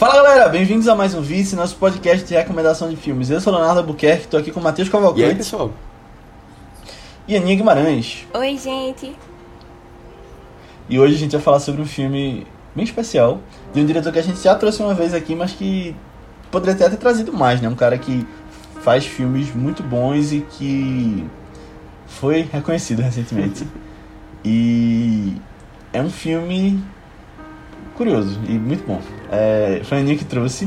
Fala galera, bem-vindos a mais um Vice, nosso podcast de recomendação de filmes. Eu sou Leonardo Albuquerque, tô aqui com o Matheus E aí, Cavalcante pessoal? e Aninha Guimarães. Oi, gente. E hoje a gente vai falar sobre um filme bem especial, de um diretor que a gente já trouxe uma vez aqui, mas que poderia até ter trazido mais, né? Um cara que faz filmes muito bons e que foi reconhecido recentemente. e é um filme curioso e muito bom. É, foi a que trouxe,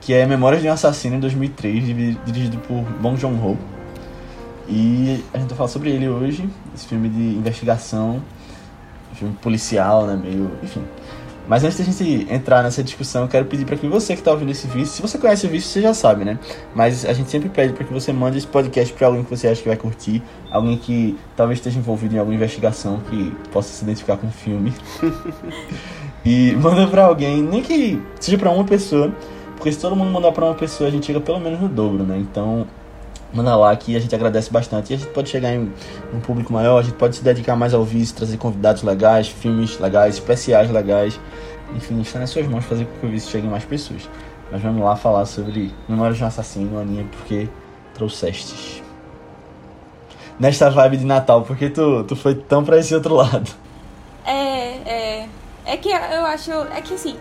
que é Memórias de um Assassino, em 2003, divi- dirigido por Bong Joon-ho. E a gente vai falar sobre ele hoje, esse filme de investigação filme policial, né, meio, enfim. Mas antes da gente entrar nessa discussão, eu quero pedir para que você que está ouvindo esse vídeo, se você conhece o vídeo, você já sabe, né? Mas a gente sempre pede para que você mande esse podcast para alguém que você acha que vai curtir, alguém que talvez esteja envolvido em alguma investigação que possa se identificar com o filme. e manda para alguém, nem que seja para uma pessoa, porque se todo mundo mandar para uma pessoa, a gente chega pelo menos no dobro, né? Então, manda lá que a gente agradece bastante e a gente pode chegar em um público maior, a gente pode se dedicar mais ao vídeo, trazer convidados legais, filmes legais, especiais legais. Enfim, está nas suas mãos fazer com que o vídeo chegue em mais pessoas. Mas vamos lá falar sobre Memórias de um Assassino, Aninha, porque trouxestes. Nesta vibe de Natal, porque tu, tu foi tão pra esse outro lado. É, que eu acho. É que assim,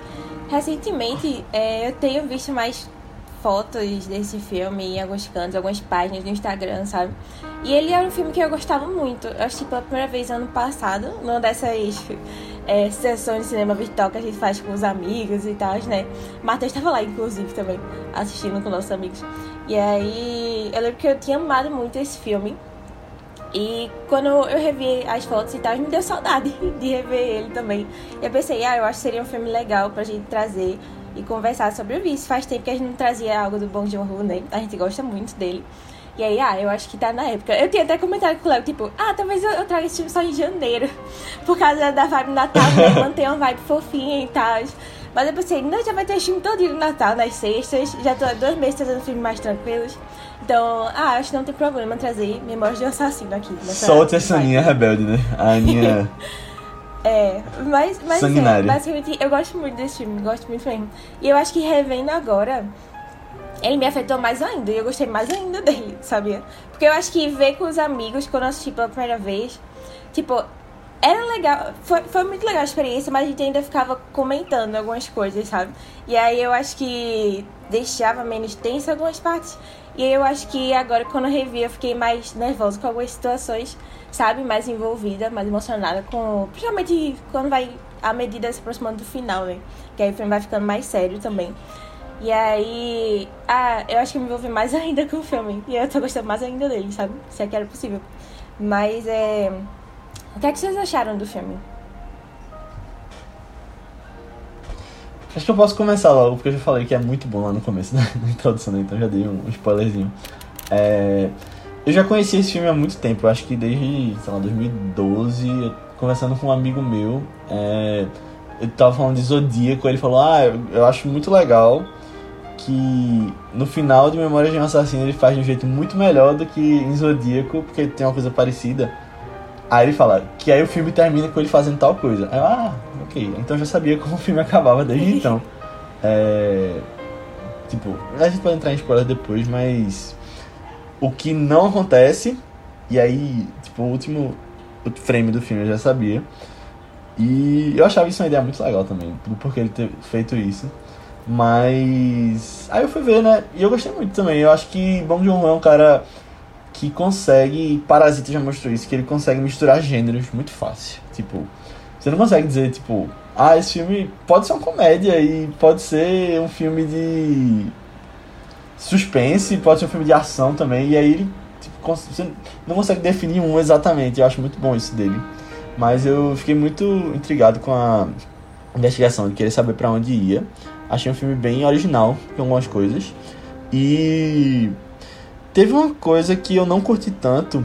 recentemente é, eu tenho visto mais fotos desse filme em alguns cantos, algumas páginas do Instagram, sabe? E ele era um filme que eu gostava muito. Eu assisti pela primeira vez ano passado, numa dessas é, sessões de cinema virtual que a gente faz com os amigos e tal, né? Matheus estava lá, inclusive, também, assistindo com nossos amigos. E aí, eu lembro que eu tinha amado muito esse filme. E quando eu revi as fotos e tal, me deu saudade de rever ele também. Eu pensei, ah, eu acho que seria um filme legal pra gente trazer e conversar sobre o vício. Faz tempo que a gente não trazia algo do Bong Joon-ho, né? A gente gosta muito dele. E aí, ah, eu acho que tá na época. Eu tinha até comentado com o Léo, tipo, ah, talvez eu, traga esse filme só em janeiro. Por causa da vibe Natal, né? Manter uma vibe fofinha e tal. Mas eu pensei, não, já vai ter filme todo no Natal, nas sextas. Já tô há dois meses trazendo filmes mais tranquilos. Então, ah, acho que não tem problema trazer Memórias de Assassino aqui. Solte essa. Aninha rebelde, né? A Aninha. É, mas, mas Sanguinária. é, basicamente, eu gosto muito desse filme, gosto muito mesmo. E eu acho que revendo agora, ele me afetou mais ainda, e eu gostei mais ainda dele, sabia? Porque eu acho que ver com os amigos, quando eu assisti pela primeira vez, tipo, era legal, foi, foi muito legal a experiência, mas a gente ainda ficava comentando algumas coisas, sabe? E aí eu acho que deixava menos tenso algumas partes. E eu acho que agora, quando eu revi, eu fiquei mais nervosa com algumas situações, sabe? Mais envolvida, mais emocionada com. Principalmente quando vai a medida se aproximando do final, né? Que aí o filme vai ficando mais sério também. E aí. Ah, eu acho que me envolvi mais ainda com o filme. E eu tô gostando mais ainda dele, sabe? Se é que era possível. Mas é. O que é que vocês acharam do filme? Acho que eu posso começar logo, porque eu já falei que é muito bom lá no começo, né? na introdução, né? então já dei um, spoilerzinho. É, eu já conheci esse filme há muito tempo, acho que desde, sei lá, 2012, eu- conversando com um amigo meu, é, eu tava falando de Zodíaco, ele falou, ah, eu acho muito legal que no final de Memórias de um Assassino ele faz de um jeito muito melhor do que em Zodíaco, porque tem uma coisa parecida. Aí ele fala que aí o filme termina com ele fazendo tal coisa. Aí eu, ah, ok. Então eu já sabia como o filme acabava desde então. É, Tipo, a gente pode entrar em spoiler depois, mas o que não acontece, e aí, tipo, o último frame do filme eu já sabia. E eu achava isso uma ideia muito legal também, do porquê ele ter feito isso. Mas aí eu fui ver, né? E eu gostei muito também. Eu acho que Bong Joon-ho é um cara que consegue, Parasita já mostrou isso, que ele consegue misturar gêneros muito fácil. Tipo, você não consegue dizer, tipo, ah, esse filme pode ser uma comédia e pode ser um filme de suspense, pode ser um filme de ação também, e aí ele, tipo, você não consegue definir um exatamente, eu acho muito bom isso dele. Mas eu fiquei muito intrigado com a investigação de querer saber pra onde ia. Achei um filme bem original em algumas coisas. E teve uma coisa que eu não curti tanto,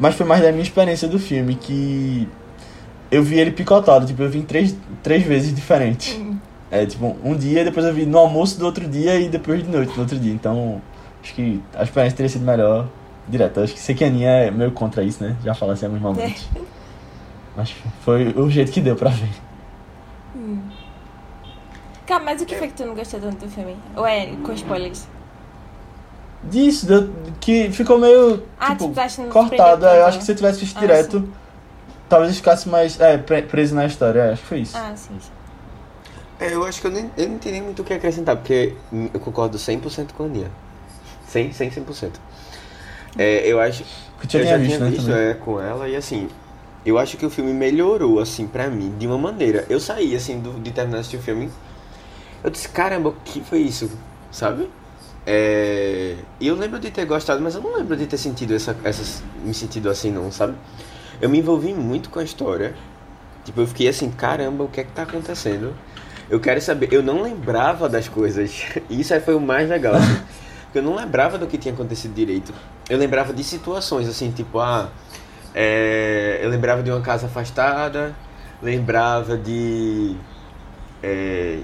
mas foi mais da minha experiência do filme, que eu vi ele picotado, tipo, eu vi três, três vezes diferentes. É, tipo, um dia, depois eu vi no almoço do outro dia e depois de noite do outro dia. Então, acho que a experiência teria sido melhor direto. Acho que sei que a Aninha é meio contra isso, né? Já falei assim alguns momentos. Mas foi o jeito que deu pra ver. Cara, mas o que foi que tu não gostou tanto do filme? Ou é com spoilers? Disso, que ficou meio. Ah, tipo, tipo, cortado. é, eu acho que se eu tivesse visto Ah, direto, talvez ficasse mais. É, pre- preso na história. É, acho que foi isso. Ah, sim, sim. É, eu acho que eu, nem, eu não tenho nem muito o que acrescentar, porque hum, eu concordo 100% com a Nia. 100, 100, 100%. É, eu acho... Eu eu tinha já visto, tinha né? visto também. é, com ela e assim... Eu acho que o filme melhorou, assim, pra mim, de uma maneira. Eu saí, assim, do, de terminar de assistir o filme. Eu disse, caramba, o que foi isso? Sabe? É... E eu lembro de ter gostado, mas eu não lembro de ter sentido essa, essas, me sentido assim, não, sabe? Eu me envolvi muito com a história. Tipo, eu fiquei assim, caramba, o que é que tá acontecendo? Eu quero saber. Eu não lembrava das coisas. Isso aí foi o mais legal. Assim, eu não lembrava do que tinha acontecido direito. Eu lembrava de situações, assim, tipo, ah. é, eu lembrava de uma casa afastada. Lembrava de. É,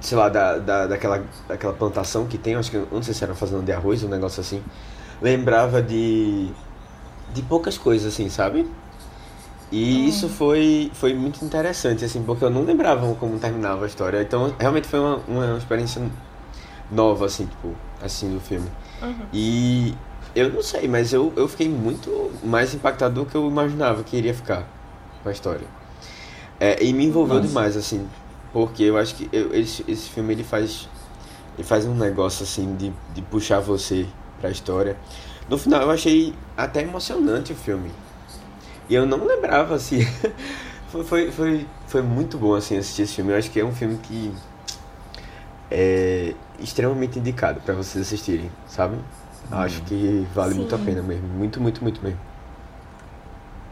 sei lá, da, da, daquela, daquela plantação que tem, acho que não sei se era fazendo de arroz, um negócio assim. Lembrava de. De poucas coisas, assim, sabe? E isso foi, foi muito interessante, assim, porque eu não lembrava como terminava a história. Então, realmente foi uma, uma experiência nova, assim, tipo, assim, do filme. E eu não sei, mas eu, eu fiquei muito mais impactado do que eu imaginava que iria ficar com a história. É, e me envolveu Nossa. demais, assim, porque eu acho que eu- esse, esse filme, ele faz, ele faz um negócio, assim, de, de puxar você pra história. No final, eu achei até emocionante o filme. E eu não lembrava, assim. foi, foi, foi, foi muito bom, assim, assistir esse filme. Eu acho que é um filme que é extremamente indicado pra vocês assistirem, sabe? Acho que vale muito a Sim. pena mesmo. Muito, muito, muito mesmo.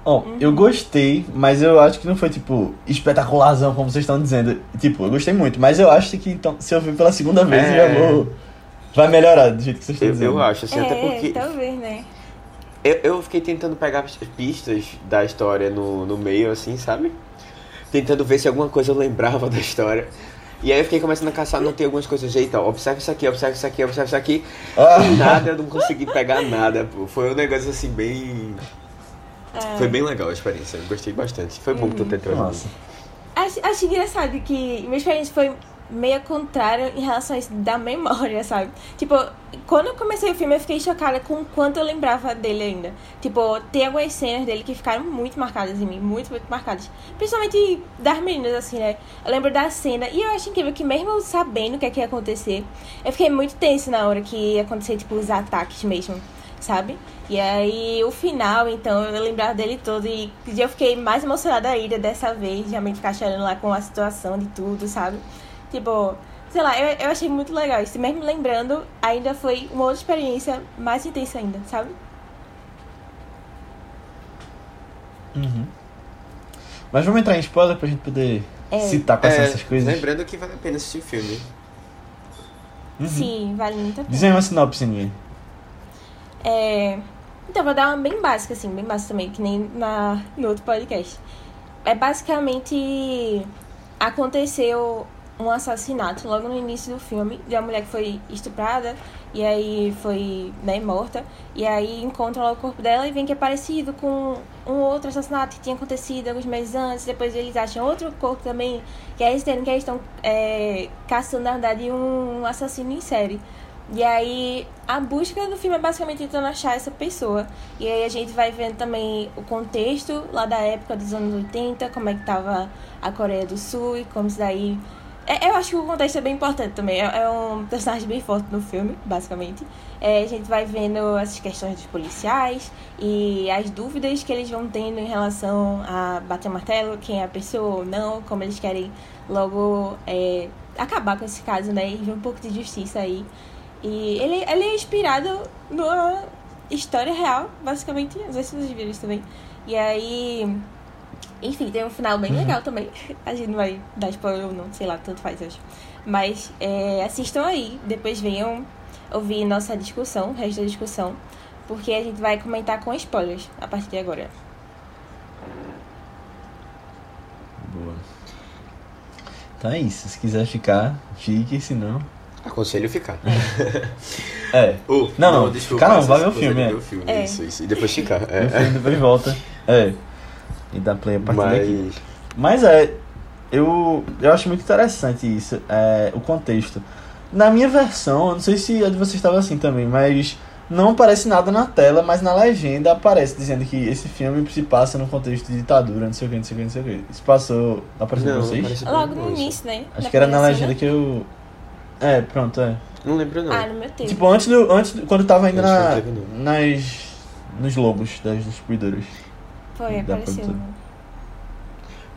Ó, Uhum. eu gostei, mas eu acho que não foi, tipo, espetacularzão, como vocês estão dizendo. Tipo, eu gostei muito, mas eu acho que então, se eu vir pela segunda vez, eu É. já vou. Vai melhorar do jeito que vocês estão Eu, dizendo. eu acho, assim, até é, porque talvez, né? eu, eu fiquei tentando pegar pistas da história no, no meio, assim, sabe? Tentando ver se alguma coisa eu lembrava da história. E aí eu fiquei começando a caçar, notei algumas coisas. Eita, observa isso aqui, observa isso aqui, observa isso aqui. Ah. Nada, eu não consegui pegar nada, pô. Foi um negócio assim bem. É. Foi bem legal a experiência, eu gostei bastante. Foi bom tu ter trazido. Acho, acho engraçado que minha experiência foi meio contrária em relação a isso da memória, sabe? Tipo, quando eu comecei o filme, eu fiquei chocada com o quanto eu lembrava dele ainda. Tipo, tem algumas cenas dele que ficaram muito marcadas em mim, muito, muito marcadas. Principalmente das meninas, assim, né? Eu lembro da cena, e eu acho incrível que mesmo sabendo o que, é que ia acontecer, eu fiquei muito tenso na hora que ia acontecer, tipo, os ataques mesmo, sabe? E aí, o final, então, eu lembrava dele todo e eu fiquei mais emocionada ainda dessa vez, realmente ficar chorando lá com a situação de tudo, sabe? Tipo, sei lá, eu, eu achei muito legal isso. Mesmo lembrando, ainda foi uma outra experiência mais intensa ainda, sabe? Uhum. Mas vamos entrar em spoiler pra gente poder É. citar quais são essas coisas. Lembrando que vale a pena assistir o filme. Uhum. Sim, vale muito a pena. Diz aí uma sinopse, ninguém. É... Então, vou dar uma bem básica, assim, bem básica também, que nem na, no outro podcast. É basicamente. Aconteceu um assassinato logo no início do filme de uma mulher que foi estuprada e aí foi né, morta. E aí encontram lá o corpo dela e vem que é parecido com um outro assassinato que tinha acontecido alguns meses antes. Depois eles acham outro corpo também, que é esse que eles estão é, caçando, na verdade, um assassino em série. E aí, a busca do filme é basicamente tentando achar essa pessoa. E aí a gente vai vendo também o contexto lá da época dos anos 80, como é que tava a Coreia do Sul e como isso daí. É, eu acho que o contexto é bem importante também. É, é um personagem bem forte no filme, basicamente. É, a gente vai vendo essas questões dos policiais e as dúvidas que eles vão tendo em relação a bater o martelo, quem é a pessoa ou não, como eles querem logo é, acabar com esse caso, né? E ver um pouco de justiça aí. E ele, ele é inspirado numa história real, basicamente. Sei se vocês viram isso também. E aí. Enfim, tem um final bem legal também. A gente não vai dar spoiler ou não, sei lá, tanto faz, eu acho. Mas é, assistam aí, depois venham ouvir nossa discussão, o resto da discussão. Porque a gente vai comentar com spoilers a partir de agora. Boa. Então é isso. Se quiser ficar, fique, se não. Aconselho ficar. É. Oh, Não, não, desculpa, ficar não, essa vai ver o filme, é. ver o filme, É. Isso, isso. E depois ficar. No filme É. depois volta. É. E dá play a partir daqui. Mas. Mas é. eu, eu acho muito interessante isso, é, o contexto. Na minha versão, eu não sei se a de vocês estava assim também, mas não aparece nada na tela, mas na legenda aparece dizendo que esse filme se passa no contexto de ditadura, não sei o que, não sei o que, não sei o que. Isso passou, apareceu pra vocês? apareceu Logo no início, né? Acho Da que era na legenda que eu... É, pronto, é. Não lembro não. Ah, no meu tempo. Tipo, antes do. Antes, do- quando tava ainda na, não não. nas. nos logos das distribuidoras. Foi, dá apareceu. pra-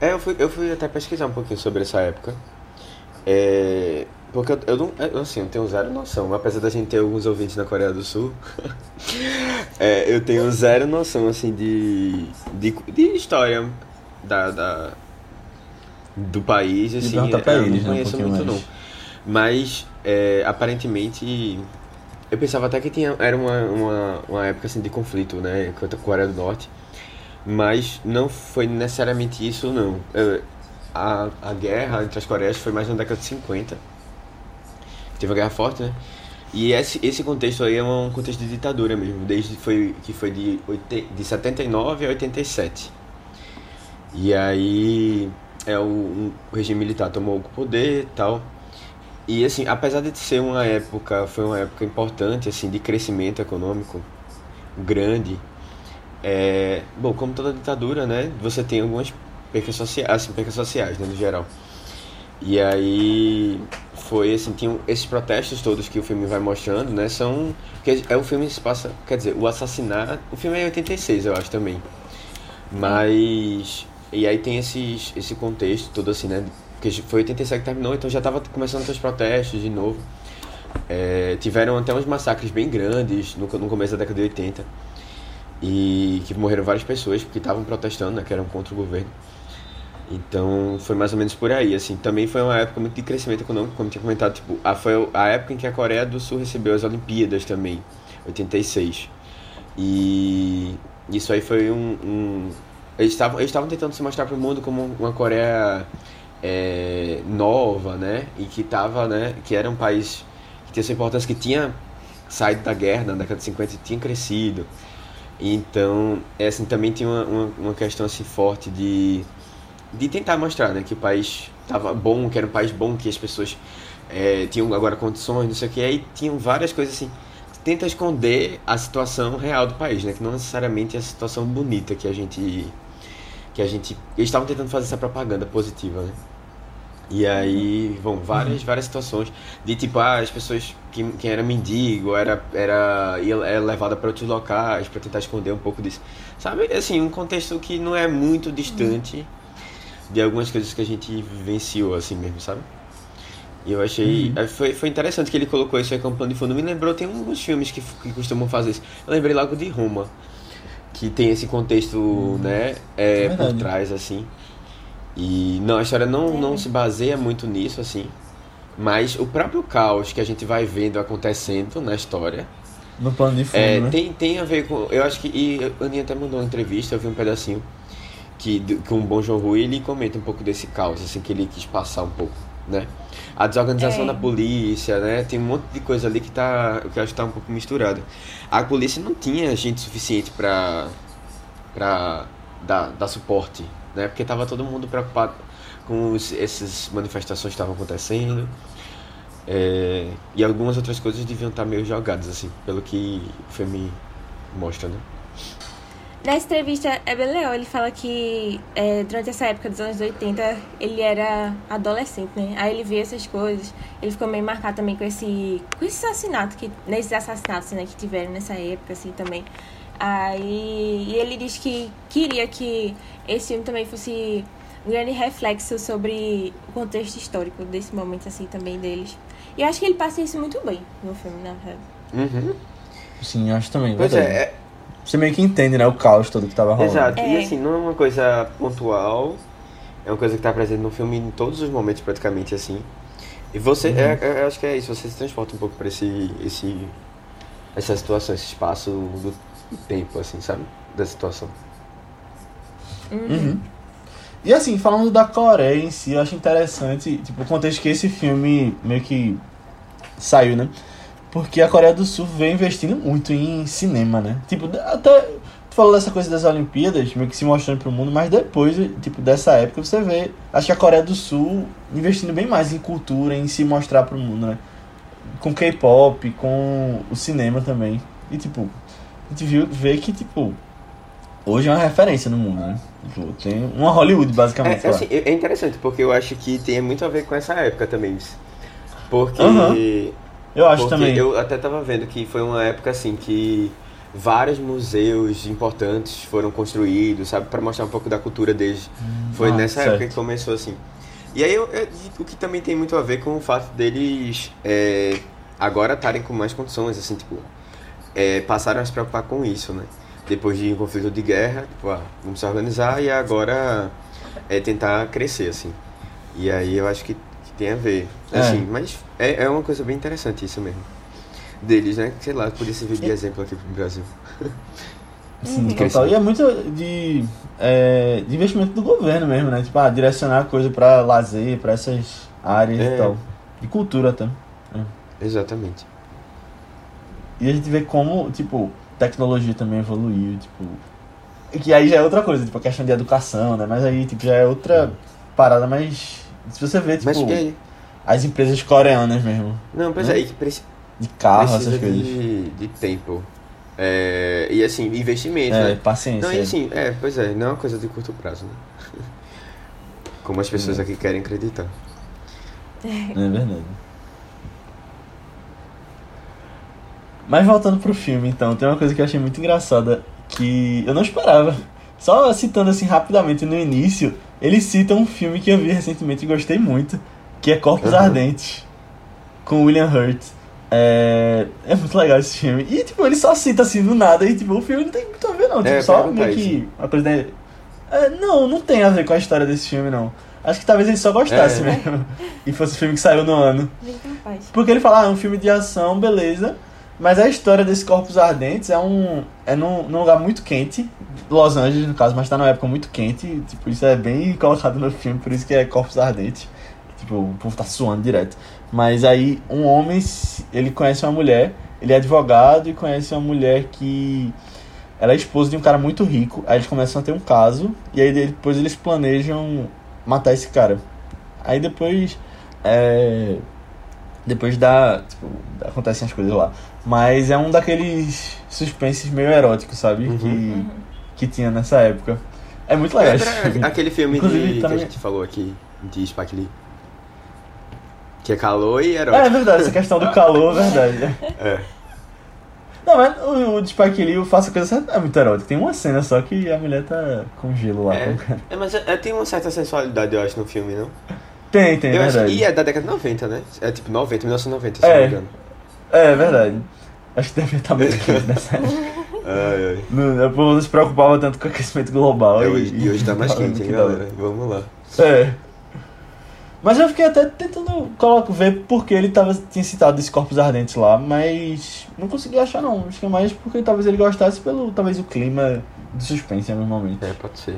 É, eu fui, eu fui até pesquisar um pouquinho sobre essa época. É, porque eu, eu não, eu, assim, eu tenho zero noção, apesar da gente ter alguns ouvintes na Coreia do Sul. é, eu tenho zero noção, assim, de, de, de história da, da, do país, assim. perguntar pra eu eles, né, não um conheço pouquinho muito, mais. não. Mas, é, aparentemente, eu pensava até que tinha, era uma, uma, uma época, assim, de conflito, né, contra a Coreia do Norte. Mas não foi necessariamente isso, não. A, a guerra entre as Coreias foi mais na década de 50. Teve a Guerra Forte, né? E esse, esse contexto aí é um contexto de ditadura mesmo, desde foi, que foi de, de 79 a 87. E aí é o, um- o regime militar tomou o poder e tal. E assim, apesar de ser uma época, foi uma época importante assim de crescimento econômico grande, é, bom, como toda ditadura, né, você tem algumas percas sociais, assim, percas sociais, né, no geral. E aí foi assim, tinham esses protestos todos que o filme vai mostrando, né, são porque é o filme se passa, quer dizer, o assassinato, o filme é em 86, eu acho também. Mas e aí tem esses esse contexto todo assim, né, porque foi 87 que terminou, então já tava começando os protestos de novo. É, tiveram até uns massacres bem grandes no, no começo da década de 80 e que morreram várias pessoas porque estavam protestando, né, que eram contra o governo. Então foi mais ou menos por aí, assim. Também foi uma época muito de crescimento econômico, como tinha comentado, tipo, a, foi a época em que a Coreia do Sul recebeu as Olimpíadas também, 86. E isso aí foi um. um eles estavam eles tentando se mostrar para o mundo como uma Coreia é, nova, né? E que tava, né? Que era um país que tinha sua importância, que tinha saído da guerra na década de 50 e tinha crescido. Então, é, assim, também tinha uma, uma, uma questão assim forte de, de tentar mostrar né, que o país estava bom, que era um país bom, que as pessoas é, tinham agora condições, não sei o que. Aí tinham várias coisas assim. Tenta esconder a situação real do país, né? Que não necessariamente é a situação bonita que a gente. Que a gente. Eles estavam tentando fazer essa propaganda positiva, né? E aí vão várias, várias situações de tipo, ah, as pessoas que quem era mendigo era era era levada para outros locais para tentar esconder um pouco disso. Sabe? Assim, um contexto que não é muito distante de algumas coisas que a gente vivenciou assim mesmo, sabe? E eu achei. Uhum. eh, Foi, foi interessante que ele colocou isso aí como plano de fundo. Me lembrou, tem alguns filmes que, que costumam fazer isso. Eu lembrei logo de Roma, que tem esse contexto, né, é, É por trás, assim. E não, a história não, É. não se baseia muito nisso, assim. Mas o próprio caos que a gente vai vendo acontecendo na história No plano de fundo, é, né? tem, tem a ver com. Eu acho que. E a Aninha até mandou uma entrevista, eu vi um pedacinho. Que com o Bon Joon-ho ele comenta um pouco desse caos, assim, que ele quis passar um pouco, né? A desorganização É. da polícia, né? Tem um monte de coisa ali que tá. que eu acho que tá um pouco misturada. A polícia não tinha gente suficiente pra. pra dar, dar suporte, né? Porque tava todo mundo preocupado com essas manifestações que estavam acontecendo. É, e algumas outras coisas deviam estar meio jogadas, assim, pelo que o filme mostra, né? Nessa entrevista é bem legal, ele fala que é, durante essa época dos anos 80 ele era adolescente, né? Aí ele vê essas coisas, ele ficou meio marcado também com esse, com esse assassinato, que, nesses assassinatos né, que tiveram nessa época, assim, também. Aí e ele diz que queria que esse filme também fosse um grande reflexo sobre o contexto histórico desse momento, assim, também deles. E eu acho que ele passa isso muito bem no filme, na verdade. Uhum. Sim, eu acho também. Pois verdade. é, é, Você meio que entende, né? O caos todo que tava rolando. exato. E É. assim, não é uma coisa pontual, é uma coisa que tá presente no filme em todos os momentos, praticamente, assim. E você, Uhum. é, é- eu acho que é isso, você se transporta um pouco pra esse, esse, essa situação, esse espaço do tempo, assim, sabe? Da situação. Uhum. E assim, falando da Coreia em si, eu acho interessante, tipo, o contexto que esse filme meio que saiu, né? Porque a Coreia do Sul vem investindo muito em cinema, né? Tipo, até tu falou dessa coisa das Olimpíadas, meio que se mostrando pro mundo, mas depois, tipo, dessa época você vê, acho que a Coreia do Sul investindo bem mais em cultura, em se mostrar pro mundo, né? Com K-pop, com o cinema também. E tipo, a gente viu, vê que, tipo, hoje é uma referência no mundo, né? Tipo, tem uma Hollywood, basicamente. É, assim, é interessante, porque eu acho que tem muito a ver com essa época também. Porque. Aham. Eu acho porque também. eu até tava vendo que foi uma época assim que vários museus importantes foram construídos, sabe, Pra mostrar um pouco da cultura deles. Foi Ah, nessa certo. época que começou assim. E aí eu, eu- o que também tem muito a ver com o fato deles é, agora estarem com mais condições, assim, tipo, é, passaram a se preocupar com isso, né? Depois de um conflito de guerra, tipo, ah, vamos se organizar e agora é tentar crescer, assim. E aí eu acho que, que tem a ver. É. Assim, mas é, é uma coisa bem interessante isso mesmo. Deles, né? Sei lá, podia servir de exemplo aqui pro Brasil. Sim, total. E é muito de, é, de investimento do governo mesmo, né? Tipo, ah, direcionar coisa pra lazer, pra essas áreas É. e tal. E cultura até. Exatamente. E a gente vê como, tipo, tecnologia também evoluiu, tipo. Que aí já é outra coisa, tipo, a questão de educação, né? Mas aí, tipo, já é outra parada, mas. Se você vê, tipo, Mas e aí? as empresas coreanas mesmo, Não, pois Né? é, aí que preci- de carro, precisa essas coisas. de, de tempo. É, e assim, investimento, É, né? paciência. Não, e assim, é, pois é, não é uma coisa de curto prazo, né? Como as pessoas aqui querem acreditar. É verdade. Mas voltando pro filme, então, tem uma coisa que eu achei muito engraçada que eu não esperava. Só citando assim rapidamente no início, ele cita um filme que eu vi recentemente e gostei muito, que é Corpos Uhum. Ardentes, com William Hurt. É... é muito legal esse filme. E tipo, ele só cita assim do nada e tipo, o filme não tem muito a ver não. Tipo, É, só perguntar meio que uma coisa da... É, não, não tem a ver com a história desse filme não. Acho que talvez ele só gostasse É. mesmo. E fosse o filme que saiu no ano. Porque ele fala, ah, é um filme de ação, beleza. Mas a história desse Corpos Ardentes é um. É num, num lugar muito quente. Los Angeles, no caso, mas tá numa época muito quente. Tipo, isso é bem colocado no filme, por isso que é Corpos Ardentes. Tipo, o povo tá suando direto. Mas aí um homem, ele conhece uma mulher, ele é advogado e conhece uma mulher que. Ela é esposa de um cara muito rico. Aí eles começam a ter um caso. E aí depois eles planejam matar esse cara. Aí depois. É, depois dá. Tipo, acontecem as coisas lá. Mas é um daqueles suspenses meio eróticos, sabe? Uhum. Que, que tinha nessa época. É muito legal Lembra filme. aquele filme de, que a gente falou aqui, de Spike Lee? Que é calor e É, é erótico. verdade, essa questão do calor, é verdade. É. Não, mas o, o de Spike Lee, o Faça Coisa Certa é muito erótico. Tem uma cena só que a mulher tá com gelo lá. É, com o cara. é, mas é, é, tem uma certa sensualidade, eu acho, no filme, não? Tem, tem, é eu acho, verdade. e é da década de 90, né? É tipo 90, 1990, se É. não me engano. É, é verdade. Acho que deve estar muito quente nessa época. Ai, ai. Não, O povo não se preocupava tanto com o aquecimento global. É, e, hoje, e hoje tá mais quente, hein, galera? Vamos lá. É. Mas eu fiquei até tentando coloco, ver porque ele tava, tinha citado esse Corpos Ardentes lá, mas não consegui achar não. Acho que é mais porque talvez ele gostasse pelo talvez o clima de suspense momento. É, pode ser.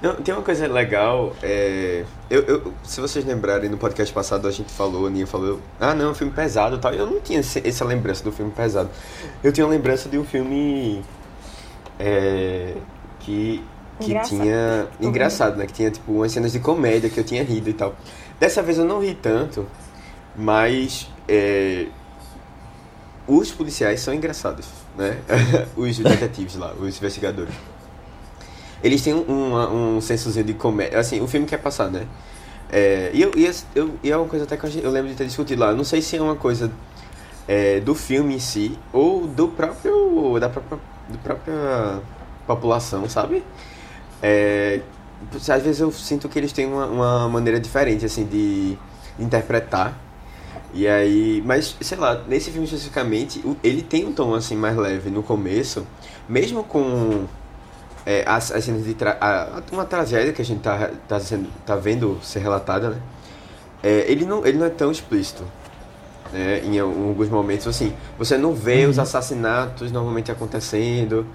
Não, tem uma coisa legal, é, eu, eu- se vocês lembrarem, no podcast passado a gente falou, a Aninha falou, ah não, filme pesado e tal. Eu não tinha essa lembrança do filme pesado. Eu tinha uma lembrança de um filme é, que, que Engraçado. tinha. Engraçado, né? Que tinha tipo umas cenas de comédia que eu tinha rido e tal. Dessa vez eu não ri tanto, mas é, os policiais são engraçados, né? os detetives lá, os investigadores. Eles têm um, um, sensozinho de comédia. Assim, o filme quer passar, né? É, e, eu, e, eu, e é uma coisa até que eu lembro de ter discutido lá. Não sei se é uma coisa é, do filme em si ou do próprio. da própria, da própria população, sabe? É, às vezes eu sinto que eles têm uma, uma maneira diferente, assim, de interpretar. E aí, mas sei lá, nesse filme especificamente, ele tem um tom assim mais leve no começo, mesmo com é, as, as cenas de tra a- uma tragédia que a gente tá, tá, sendo, tá vendo ser relatada, né? É, ele, não, ele não é tão explícito. Né? Em alguns momentos, assim, você não vê os assassinatos normalmente acontecendo.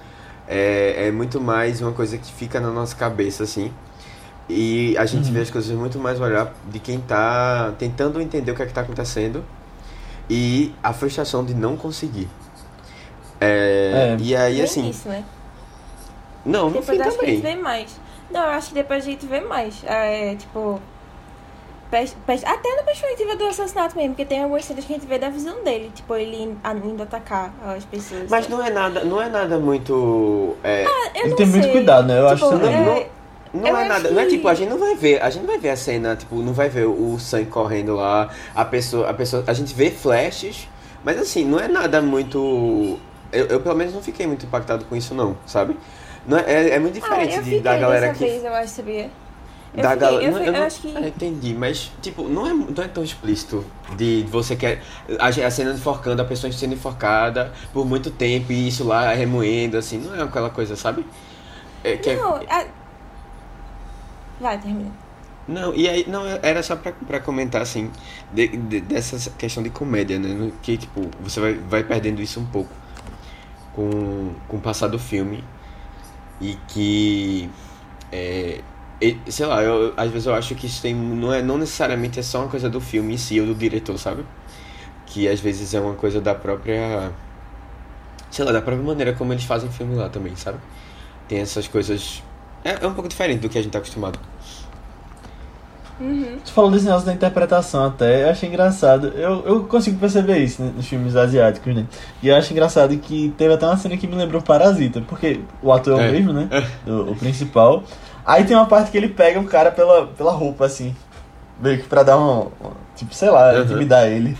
É, é muito mais uma coisa que fica na nossa cabeça, assim. E a gente vê as coisas muito mais no olhar de quem tá tentando entender o que é que tá acontecendo e a frustração de não conseguir. É, É. E aí, assim. início, né? Não, no Depois fim acho que a gente vê mais. Não, eu acho que depois a gente vê mais. É, tipo. Até na perspectiva do assassinato mesmo, porque tem algumas cenas que a gente vê da visão dele, tipo, ele indo atacar as pessoas. Mas não é nada, não é nada muito. é, Eu Ele não tem muito sei. cuidado, né? Eu acho Tipo, também. é- Não, não eu é nada. Não é que- tipo, a gente não vai ver. A gente não vai ver a cena, tipo, não vai ver o sangue correndo lá, a pessoa. A pessoa. A gente vê flashes, mas assim, não é nada muito. Eu, eu, pelo menos não fiquei muito impactado com isso, não, sabe? Não é, é, é muito Ah, diferente eu de- da galera que. vez, eu acho, sabia? Eu da fiquei- galera. eu não, fui- eu eu não- acho que- ah, entendi, mas, tipo, não é, não é tão explícito de você quer. A, a cena enforcando, a pessoa sendo enforcada por muito tempo e isso lá remoendo, assim, não é aquela coisa, sabe? É, que é- Não, a... Vai, termina. Não, e aí, não, era só pra, pra comentar, assim, de, de- dessa questão de comédia, né? Que, tipo, você vai, vai perdendo isso um pouco com, com o passar do filme. E que, é, sei lá, eu, às vezes eu acho que isso tem, não, é, não necessariamente é só uma coisa do filme em si ou do diretor, sabe? Que às vezes é uma coisa da própria, sei lá, da própria maneira como eles fazem filme lá também, sabe? Tem essas coisas, é, é um pouco diferente do que a gente tá acostumado. Uhum. Tu falou desse negócio da interpretação até, eu achei engraçado. Eu, eu consigo perceber isso né, nos filmes asiáticos, né? E eu acho engraçado que teve até uma cena que me lembrou Parasita, porque o ator é o É. mesmo, né? Do- o principal. Aí tem uma parte que ele pega um cara pela, pela roupa, assim. Meio que pra dar um. Tipo, sei lá, Uhum. intimidar ele.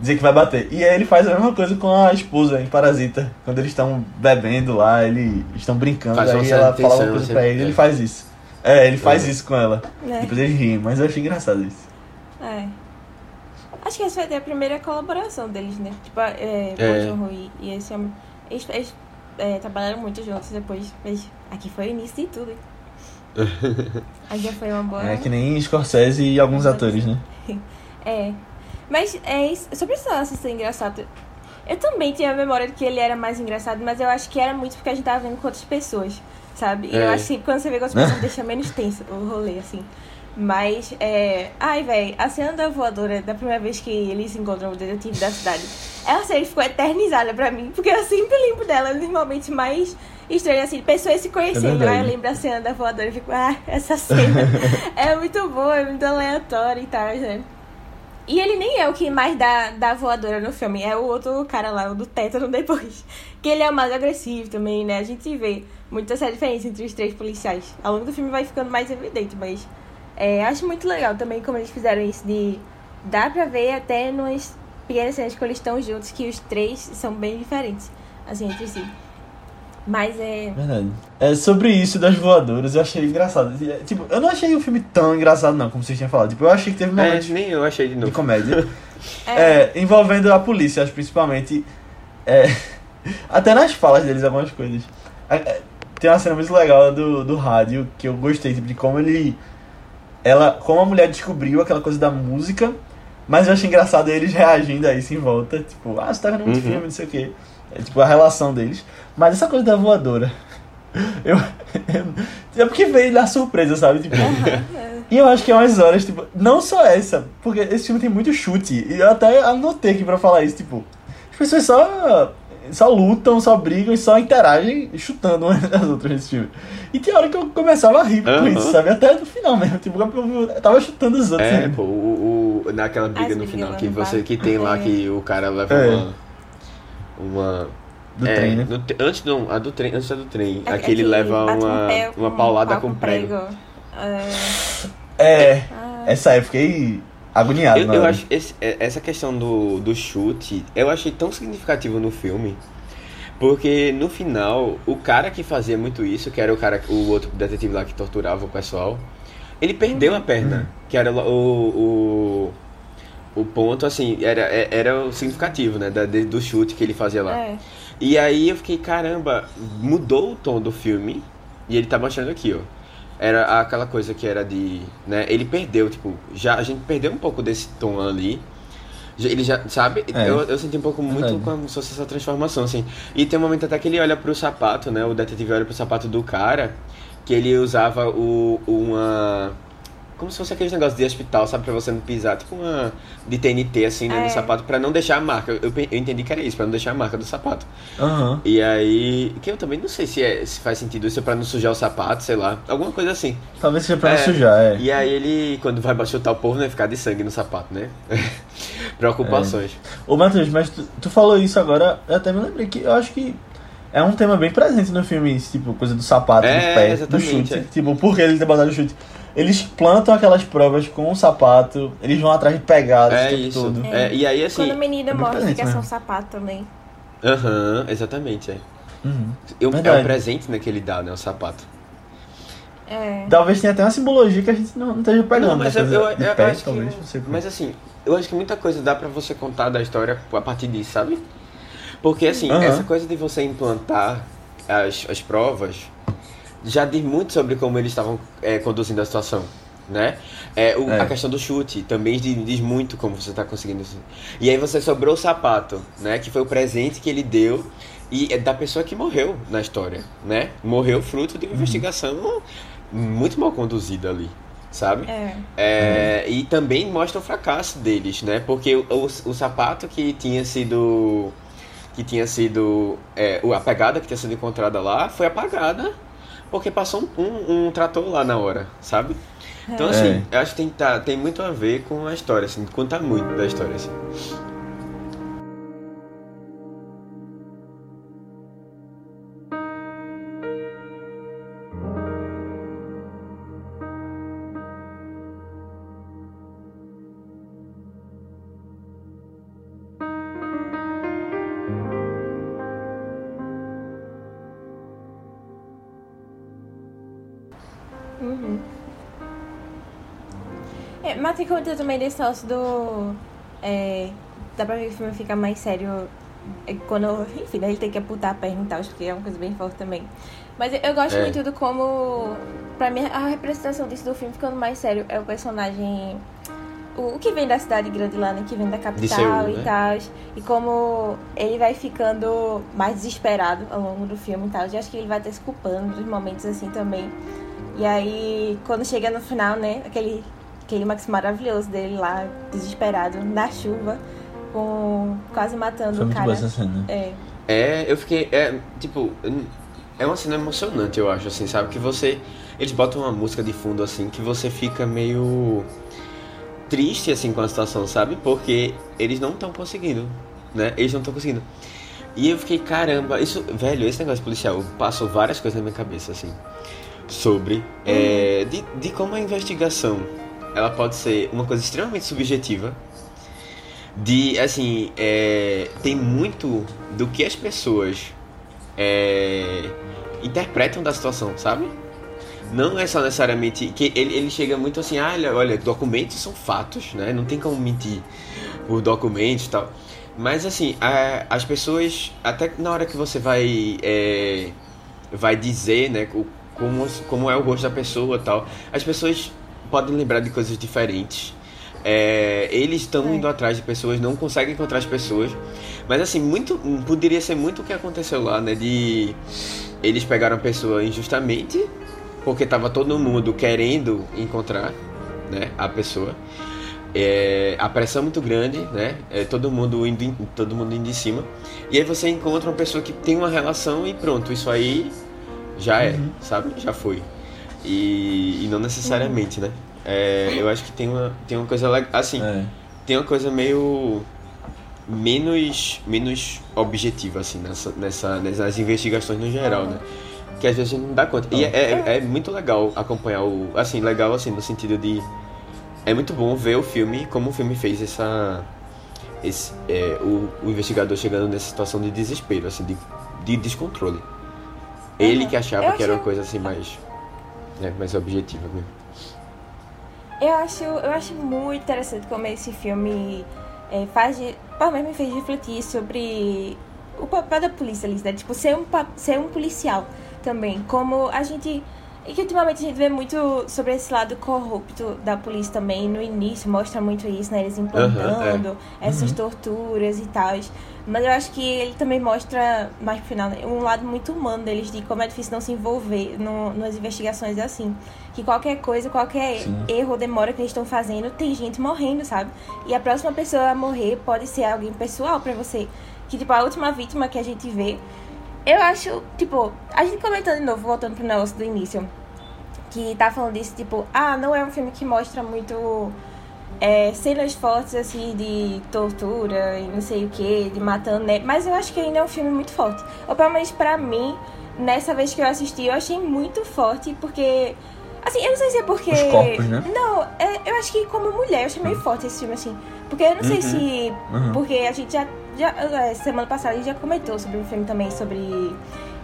Dizer que vai bater. E aí ele faz a mesma coisa com a esposa em Parasita. Quando eles estão bebendo lá, eles estão brincando. Faz aí ela fala uma coisa assim, pra ele, é. ele faz isso. É, ele faz isso com ela. É. Depois eles riem, mas eu achei engraçado isso. É. Acho que essa vai ter a primeira colaboração deles, né? Tipo, é, É. Joon-ho e, esse homem. Eles, eles é, trabalharam muito juntos depois. Mas aqui foi o início de tudo. hein? Aí já foi uma boa. É que nem Scorsese e alguns atores, né? É. Mas é isso. Sobre esse lance ser engraçado. Eu também tinha a memória de que ele era mais engraçado, mas eu acho que era muito porque a gente tava vendo com outras pessoas, sabe? E eu É. acho que quando você vê com outras pessoas deixa menos tenso o rolê, assim. Mas, é. Ai, velho, a cena da voadora, da primeira vez que eles encontram o detetive da cidade, essa cena ficou eternizada pra mim, porque eu sempre lembro dela nos momentos mais estranhos, assim, pessoas se conhecendo. verdade. Aí eu lembro da cena da voadora e fico, ah, essa cena é muito boa, é muito aleatória e tal, né? E ele nem é o que mais dá, dá voadora no filme, é o outro cara lá, o do tétano depois. Que ele é o mais agressivo também, né? A gente vê muito essa diferença entre os três policiais. Ao longo do filme vai ficando mais evidente, mas é, acho muito legal também como eles fizeram isso de. Dá pra ver até nas pequenas cenas que eles estão juntos que os três são bem diferentes, assim, entre si. Mas é. Verdade. É, sobre isso das voadoras, eu achei engraçado. É, Tipo, eu não achei o filme tão engraçado, não, como vocês tinham falado. Tipo, eu achei que teve É, momentos nem eu achei de de novo. comédia. É, envolvendo a polícia, acho, principalmente. É, até nas falas deles, algumas coisas. Tem uma cena muito legal do, do rádio que eu gostei, tipo, de como ele. Ela, como a mulher descobriu aquela coisa da música, mas eu achei engraçado eles reagindo a isso em volta. Tipo, ah, você tá vendo muito Uhum. filme, não sei o quê. É tipo a relação deles. Mas essa coisa da voadora. Eu. eu é porque veio da surpresa, sabe? Tipo, e eu acho que é umas horas, tipo, não só essa, porque esse filme tem muito chute. E eu até anotei aqui pra falar isso, tipo, as pessoas só, só lutam, só brigam e só interagem chutando umas das outras nesse filme. E tinha hora que eu começava a rir com isso, sabe? Até no final mesmo, tipo, eu tava chutando os outros. É, né? pô, o, o- naquela briga As no final que você que tem lá É. que o cara leva É. uma uma Do é, trem, né? no te- antes não, a do trem, antes da do trem, É- é aquele que leva uma um uma paulada pau com prego. É, É, ah, essa aí eu fiquei agoniado, Eu, eu acho esse- é- essa questão do, do chute, eu achei tão significativo no filme. Porque no final, o cara que fazia muito isso, que era o cara, o outro detetive lá que torturava o pessoal, ele perdeu a perna. Que era o, o, o ponto, assim, era, é- era o significativo, né? da- do chute que ele fazia lá. é. E aí eu fiquei, caramba, mudou o tom do filme. E ele tá mostrando aqui, ó. Era aquela coisa que era de. né? Ele perdeu, tipo, já a gente perdeu um pouco desse tom ali. Ele já, sabe? É. Eu, eu senti um pouco muito Verdade. como se fosse essa transformação, assim. E tem um momento até que ele olha pro sapato, né? O detetive olha pro sapato do cara, que ele usava o, uma. Como se fosse aqueles negócios de hospital, sabe? Pra você não pisar, tipo uma de TNT assim, né, É. no sapato, pra não deixar a marca. Eu, eu entendi que era isso, pra não deixar a marca do sapato. Aham. E aí, que eu também não sei se, é, se faz sentido isso é pra não sujar o sapato, sei lá, alguma coisa assim. Talvez seja pra É, não sujar, é. E aí ele, quando vai chutar o povo, né, ficar de sangue no sapato, né? Preocupações. Ô Matheus, mas tu, tu falou isso agora, eu até me lembrei que eu acho que é um tema bem presente no filme, isso, tipo, coisa do sapato, É, do pé, do chute. é. Tipo, por que eles debandaram o chute? Eles plantam aquelas provas com o sapato, eles vão atrás de pegadas É, o tempo isso. todo. É, e aí, assim. Quando a menina é morre, fica só mesmo. um sapato também. Aham, exatamente, é. Uhum. Eu- é o presente né, que ele dá, né? O sapato. É. Talvez tenha até uma simbologia que a gente não, não esteja pegando. Não, mas né? eu, Coisa eu, de eu pé, acho talvez, que. não sei como. Mas assim, eu acho que muita coisa dá pra você contar da história a partir disso, sabe? Porque assim, Aham. essa coisa de você implantar as, as provas já diz muito sobre como eles estavam é, conduzindo a situação. Né? É, o- É. A questão do chute também diz, diz muito como você está conseguindo isso. E aí você sobrou o sapato, né? Que foi o presente que ele deu e é da pessoa que morreu na história, né? Morreu fruto de Uhum. uma investigação muito mal conduzida ali, sabe? É. É, E também mostra o fracasso deles, né? Porque o, o, o sapato que tinha sido. que tinha sido. É, a pegada que tinha sido encontrada lá foi apagada porque passou um, um, um trator lá na hora, sabe? Então, É. assim, eu acho que tem, tá, tem muito a ver com a história, assim, conta muito da história, assim. Ter também desse negócio do. É, dá pra ver que o filme fica mais sério é, quando. Enfim, né, ele tem que apontar a perna e tal, acho que é uma coisa bem forte também. Mas eu, eu gosto É. muito do como. Pra mim, a representação disso do filme ficando mais sério é o personagem. O, o que vem da cidade grande lá, né? Que vem da capital Seul, e né? tal. E como ele vai ficando mais desesperado ao longo do filme e tal. Eu acho que ele vai até se culpando dos momentos assim também. E aí, quando chega no final, né, aquele clímax maravilhoso dele lá, desesperado, na chuva, com quase matando Foi o muito cara. boa essa cena. É, É, eu fiquei. É, tipo, é uma cena emocionante, eu acho, assim, sabe? Que você. Eles botam uma música de fundo, assim, que você fica meio. triste, assim, com a situação, sabe? Porque eles não estão conseguindo, né? Eles não estão conseguindo. E eu fiquei, caramba, isso. Velho, esse negócio policial passou várias coisas na minha cabeça, assim. Sobre. é, de, de como a investigação ela pode ser uma coisa extremamente subjetiva de assim é, tem muito do que as pessoas é, interpretam da situação sabe? Não é só necessariamente que ele, ele chega muito assim ah, olha documentos são fatos né? Não tem como mentir por documentos e tal. Mas assim a- as pessoas até na hora que você vai é, vai dizer né como como é o rosto da pessoa tal as pessoas podem lembrar de coisas diferentes é, eles estão É. indo atrás de pessoas, não conseguem encontrar as pessoas. Mas assim, muito poderia ser muito o que aconteceu lá, né? De eles pegaram a pessoa injustamente, porque tava todo mundo querendo encontrar, né, a pessoa. É, a pressão muito grande, né? É, todo mundo indo, em- todo mundo indo em cima. E aí você encontra uma pessoa que tem uma relação e pronto, isso aí já é, Uhum. sabe? Já foi. E, e não necessariamente, né? É, eu acho que tem uma, tem uma coisa legal. Assim, É. tem uma coisa meio. menos. menos objetiva, assim, nessa, nessa, nessas investigações no geral, né? Que às vezes a gente não dá conta. E é, é, é muito legal acompanhar o. Assim, legal assim, no sentido de. É muito bom ver o filme, como o filme fez essa. Esse, é, o, o investigador chegando nessa situação de desespero, assim, de, de descontrole. Ele que achava que era uma coisa assim mais. Né, mais objetiva mesmo. Eu acho, eu acho muito interessante como esse filme é, faz de, pelo menos me fez refletir sobre o papel da polícia ali, né? Tipo, ser um, ser um policial também. Como a gente. E que ultimamente a gente vê muito sobre esse lado corrupto da polícia também. No início mostra muito isso, né? Eles implantando essas Uhum. torturas e tal. Mas eu acho que ele também mostra, mais pro final, um lado muito humano deles, de como é difícil não se envolver no, nas investigações assim. Que qualquer coisa, qualquer Sim. erro ou demora que eles estão fazendo, tem gente morrendo, sabe? E a próxima pessoa a morrer pode ser alguém pessoal para você. Que, tipo, a última vítima que a gente vê, eu acho, tipo, a gente comentando de novo, voltando pro negócio do início, que tá falando disso, tipo, ah, não é um filme que mostra muito é, cenas fortes, assim, de tortura e não sei o que, de matando, né? Mas eu acho que ainda é um filme muito forte. Ou pelo menos pra mim, nessa vez que eu assisti, eu achei muito forte, porque. Assim, eu não sei se é porque. Os corpos, né? Não, é, eu acho que como mulher eu achei meio forte esse filme, assim. Porque eu não uhum. sei se. Uhum. Porque a gente já, já. É, semana passada a gente já comentou sobre o filme também, sobre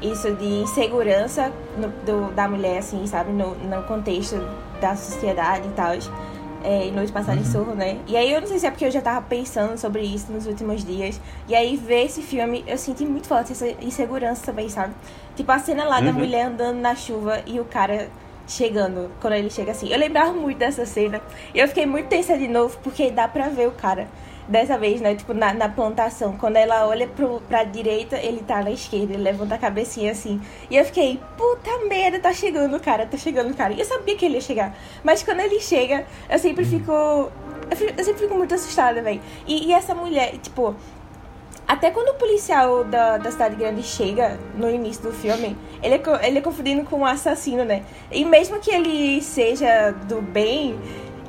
isso de insegurança no, do, da mulher, assim, sabe? No, no contexto da sociedade e tal é, Noite Passada uhum. em Sorro, né? E aí eu não sei se é porque eu já tava pensando sobre isso nos últimos dias. E aí ver esse filme, eu senti muito forte essa insegurança também, sabe? Tipo a cena lá uhum. da mulher andando na chuva e o cara chegando, quando ele chega assim. Eu lembrava muito dessa cena. E eu fiquei muito tensa de novo, porque dá pra ver o cara dessa vez, né? Tipo, na, na plantação. Quando ela olha pro, pra direita, ele tá na esquerda. Ele levanta a cabecinha assim. E eu fiquei, puta merda, tá chegando o cara, tá chegando o cara. E eu sabia que ele ia chegar. Mas quando ele chega, eu sempre fico. Eu, fico, eu sempre fico muito assustada, velho. E, e essa mulher, tipo. Até quando o policial da, da cidade grande chega no início do filme, ele é, ele é confundido com um assassino, né? E mesmo que ele seja do bem,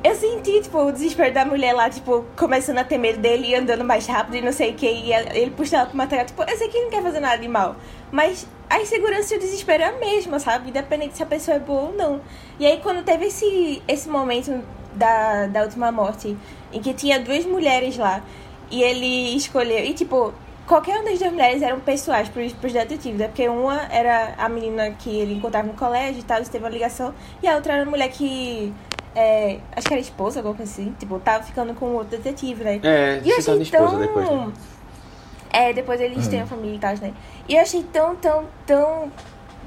eu senti, tipo, o desespero da mulher lá, tipo, começando a ter medo dele e andando mais rápido e não sei o que. E ele puxa ela pro material. Tipo, eu sei que ele não quer fazer nada de mal. Mas a insegurança e o desespero é a mesma, sabe? Independente se a pessoa é boa ou não. E aí, quando teve esse, esse momento da, da última morte, em que tinha duas mulheres lá, e ele escolheu. E, tipo, qualquer uma das duas mulheres eram pessoais pros, pros detetives, né? Porque uma era a menina que ele encontrava no colégio e tal, eles teve uma ligação, e a outra era a mulher que é, acho que era esposa, alguma coisa assim. Tipo, tava ficando com outro detetive, né? É, e eu achei esposa tão... depois. Né? É, depois eles uhum. têm a família e tal, né? E eu achei tão, tão, tão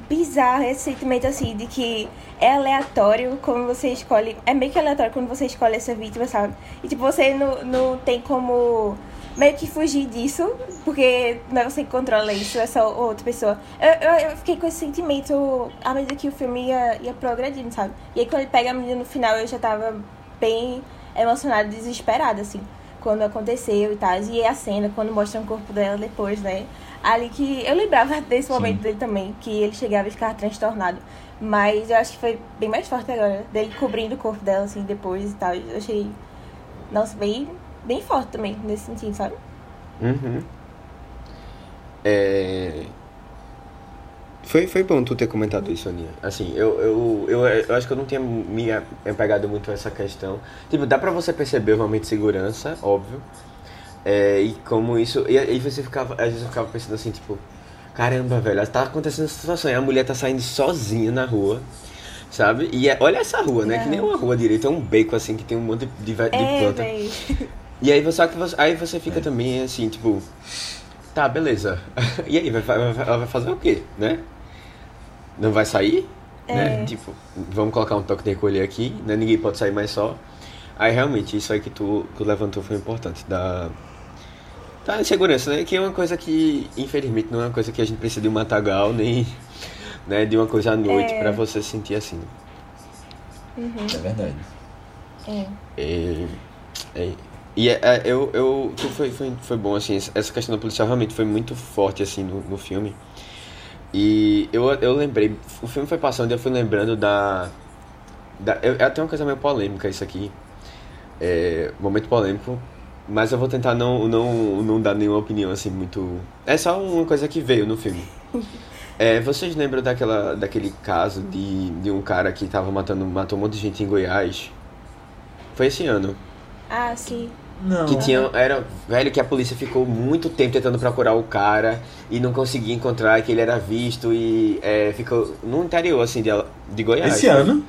bizarro esse sentimento assim de que é aleatório como você escolhe. É meio que aleatório quando você escolhe essa vítima, sabe? E tipo, você não, não tem como meio que fugir disso, porque não é você que controla isso, é só outra pessoa. Eu, eu, eu fiquei com esse sentimento à medida que o filme ia, ia progredindo, sabe? E aí quando ele pega a menina no final, eu já tava bem emocionada, desesperada, assim, quando aconteceu e tal. E a cena, quando mostra o corpo dela depois, né? Ali que eu lembrava desse momento Sim. dele também, que ele chegava e ficava transtornado. Mas eu acho que foi bem mais forte agora, dele cobrindo o corpo dela, assim, depois e tal. Eu achei, nossa, bem bem forte também, nesse sentido, sabe? Uhum. É... Foi, foi bom tu ter comentado isso, Aninha. Assim, eu, eu, eu, eu acho que eu não tinha me apegado muito a essa questão. Tipo, dá pra você perceber o momento de segurança, óbvio. É, e como isso. E aí você ficava. Às vezes eu ficava pensando assim, tipo, caramba, velho, tá acontecendo essa situação. E a mulher tá saindo sozinha na rua sabe? E é, olha essa rua, né? É. Que nem uma rua direita, é um beco assim que tem um monte de, de, é, planta. E aí você, aí você fica é. também assim, tipo, tá, beleza. e aí, vai, vai, ela vai fazer o quê, né? Não vai sair? É. Né? Tipo, vamos colocar um toque de recolher aqui, né? Ninguém pode sair mais só. Aí realmente, isso aí que tu, que tu levantou foi importante, da, da segurança, né? Que é uma coisa que, infelizmente, não é uma coisa que a gente precisa de um matagal, nem né, de uma coisa à noite é. para você sentir assim. Uhum. É verdade. É. é, é e é, é, eu, eu foi, foi, foi bom, assim, essa questão da policial realmente foi muito forte, assim, no, no filme. E eu, eu lembrei, o filme foi passando e eu fui lembrando da... da eu, é até uma coisa meio polêmica isso aqui, é, momento polêmico, mas eu vou tentar não, não, não dar nenhuma opinião, assim, muito... É só uma coisa que veio no filme. É, vocês lembram daquela, daquele caso de, de um cara que tava matando, matou um monte de gente em Goiás? Foi esse ano. Ah, sim. Não. Que tinha. Era. Velho, que a polícia ficou muito tempo tentando procurar o cara e não conseguia encontrar, que ele era visto e é, ficou no interior, assim, de, de Goiás. Esse ano?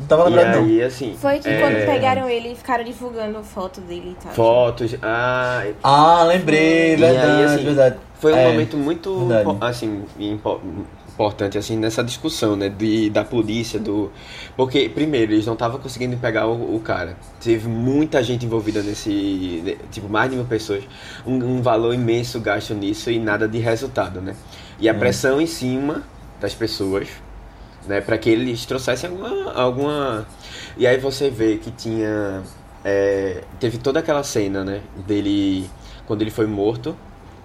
Não tava lembrado, não. assim. Foi que é, quando pegaram ele e ficaram divulgando foto dele e tal. Fotos. Ah, Ah, lembrei, E verdade, aí, assim, verdade. Foi um É, momento muito verdade. assim importante assim nessa discussão, né, de, da polícia, do porque primeiro eles não estavam conseguindo pegar o, o cara. Teve muita gente envolvida nesse, né, tipo mais de mil pessoas, um, um valor imenso gasto nisso e nada de resultado, né? E a Hum. pressão em cima das pessoas, né, para que eles trouxessem alguma, alguma e aí você vê que tinha é, teve toda aquela cena, né, dele quando ele foi morto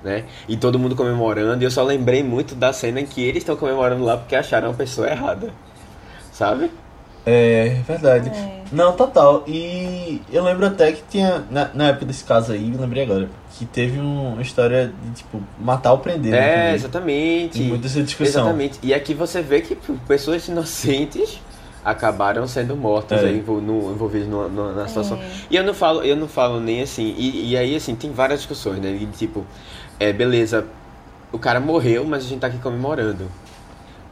né? E todo mundo comemorando. E eu só lembrei muito da cena em que eles estão comemorando lá porque acharam a pessoa errada. Sabe? É, verdade. É. Não, total. E eu lembro até que tinha, na, na época desse caso aí, eu lembrei agora, que teve um- uma história de, tipo, matar ou prender, né? É, exatamente. Tem muita essa discussão. Exatamente. E aqui você vê que pessoas inocentes acabaram sendo mortas É. aí, envol- no- envolvidas na situação. É. E eu não falo, eu não falo nem assim. E, e aí, assim, tem várias discussões, né? E, tipo, é, beleza, o cara morreu, mas a gente tá aqui comemorando.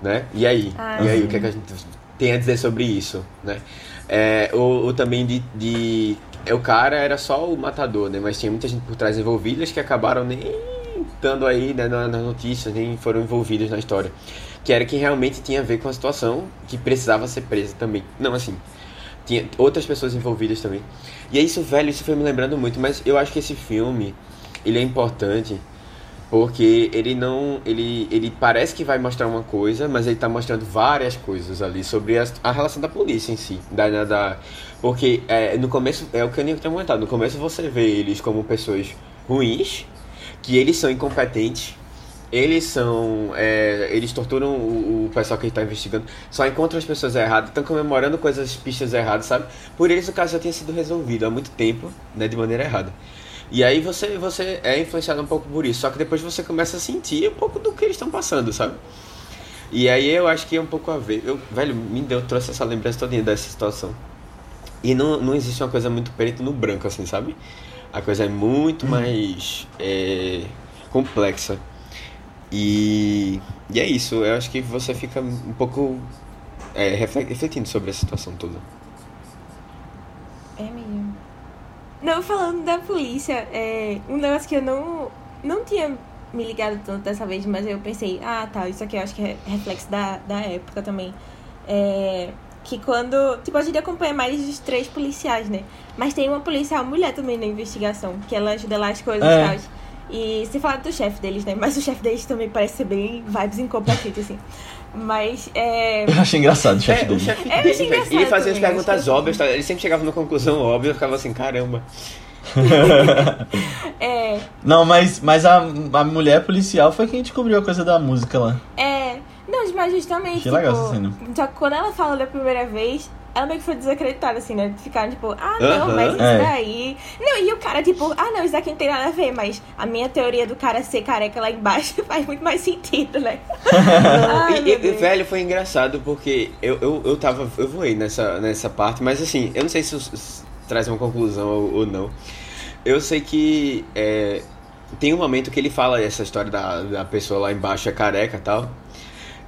Né? E aí? Ah, e aí, sim. o que, é que a gente tem a dizer sobre isso? Né? É, ou, ou também de, de. é, O cara era só o matador, né? Mas tinha muita gente por trás envolvidas que acabaram nem estando aí né, na- nas notícias, nem foram envolvidas na história. Que era quem realmente tinha a ver com a situação que precisava ser presa também. Não, assim, tinha outras pessoas envolvidas também. E é isso, velho, isso foi me lembrando muito, mas eu acho que esse filme, ele é importante porque ele não, ele, ele parece que vai mostrar uma coisa, mas ele tá mostrando várias coisas ali sobre a, a relação da polícia em si, da, da, porque é, no começo, é o que eu nem tinha comentado, no começo você vê eles como pessoas ruins, que eles são incompetentes, eles são. é, eles torturam o, o pessoal que está investigando, só encontram as pessoas erradas, estão comemorando coisas, pistas erradas, sabe? Por eles o caso já tinha sido resolvido há muito tempo, né, de maneira errada. E aí você, você é influenciado um pouco por isso, só que depois você começa a sentir um pouco do que eles estão passando, sabe? E aí eu acho que é um pouco a ver. Eu, velho, me deu, trouxe essa lembrança todinha dessa situação. E não, não existe uma coisa muito preto no branco, assim, sabe? A coisa é muito mais é, complexa. E, e é isso, eu acho que você fica um pouco é, refle- refletindo sobre a situação toda. É mesmo. Não, falando da polícia, é um negócio que eu não, não tinha me ligado tanto dessa vez, mas eu pensei, ah, tá, isso aqui eu acho que é reflexo da, da época também. É, que quando. Tipo, a gente acompanha mais os três policiais, né? Mas tem uma policial mulher também na investigação, que ela ajuda lá as coisas É. e tal. E você fala do chefe deles, né? Mas o chefe deles também parece ser bem vibes incompetentes, assim. Mas é. Eu achei engraçado o chefe É, o dele. chefe É, eu dele, velho, ele fazia as perguntas que- óbvias, tá? ele sempre chegava numa conclusão óbvia, eu ficava assim, caramba. É. Não, mas, mas a, a mulher policial foi quem descobriu a coisa da música lá. É. Não, mas justamente. Achei tipo, legal essa cena. Só que quando ela fala da primeira vez, ela meio que foi desacreditada, assim, né? Ficaram tipo, ah, não, Aham. mas isso É. daí. Não, e o cara, tipo, ah, não, isso daqui não tem nada a ver, mas a minha teoria do cara ser careca lá embaixo faz muito mais sentido, né? Ai, e, meu e, Deus. velho, foi engraçado porque eu, eu, eu tava. Eu voei nessa, nessa parte, mas assim, eu não sei se isso traz uma conclusão ou, ou não. Eu sei que é, tem um momento que ele fala essa história da, da pessoa lá embaixo é careca e tal.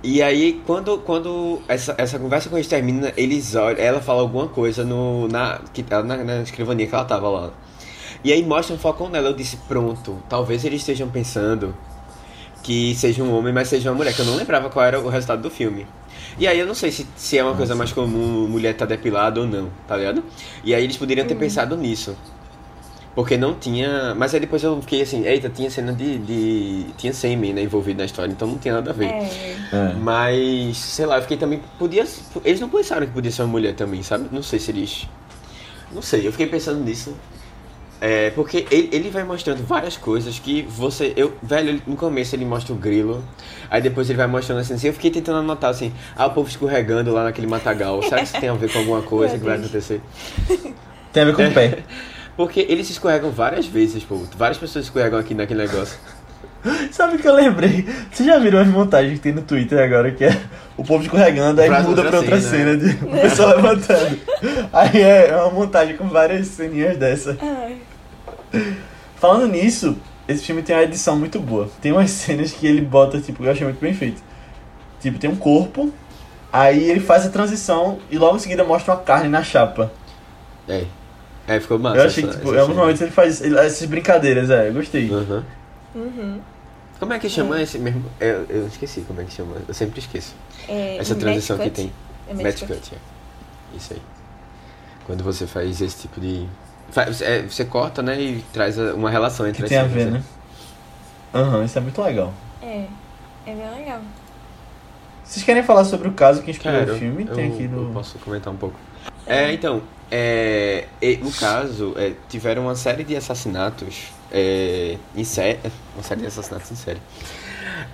E aí, quando, quando essa, essa conversa com eles termina, eles olham, ela fala alguma coisa no, na, que, na, na escrivania que ela tava lá. E aí mostra um focão nela. Eu disse, pronto, talvez eles estejam pensando que seja um homem, mas seja uma mulher, que eu não lembrava qual era o resultado do filme. E aí eu não sei se, se é uma coisa mais comum mulher tá depilada ou não, tá ligado? E aí eles poderiam ter pensado nisso. Porque não tinha. Mas aí depois eu fiquei assim, eita, tinha cena de. de... Tinha sêmen né, envolvido na história, então não tinha nada a ver. É. É. Mas, sei lá, eu fiquei também. Podia. Eles não pensaram que podia ser uma mulher também, sabe? Não sei se eles. Não sei, eu fiquei pensando nisso. É, porque ele, ele vai mostrando várias coisas que você. Eu, velho, no começo ele mostra o grilo, aí depois ele vai mostrando assim, assim, eu fiquei tentando anotar assim, ah, o povo escorregando lá naquele matagal. Será que isso tem a ver com alguma coisa Meu que vai acontecer? Tem a ver com o pé. Porque eles se escorregam várias vezes, pô. Várias pessoas escorregam aqui naquele negócio. Sabe o que eu lembrei? Vocês já viram as montagens que tem no Twitter agora, que é o povo escorregando, aí Pra muda outra pra outra cena, cena, de uma pessoa levantando. Aí é uma montagem com várias ceninhas dessa. Ai. Falando nisso, esse filme tem uma edição muito boa. Tem umas cenas que ele bota, tipo, eu achei muito bem feito. Tipo, tem um corpo Aí ele faz a transição e logo em seguida mostra uma carne na chapa. É. É, ficou massa. eu achei que, tipo, em alguns momentos ele faz ele- essas brincadeiras, é, eu gostei. Aham. Uhum. Como é que chama esse mesmo? Eu, eu esqueci como é que chama. Eu sempre esqueço. É, Essa transição que cut. tem. É Match match cut, é. Isso aí. Quando você faz esse tipo de. faz- é, você corta, né? E traz uma relação entre Que as tem a ver, né? Aham, isso é muito legal. É, é bem legal. Vocês querem falar sobre o caso que inspirou Cara, o filme? eu, Tem aqui eu no. posso comentar um pouco. É, então, é, no caso, é, tiveram uma série de assassinatos é, em série. Uma série de assassinatos em série.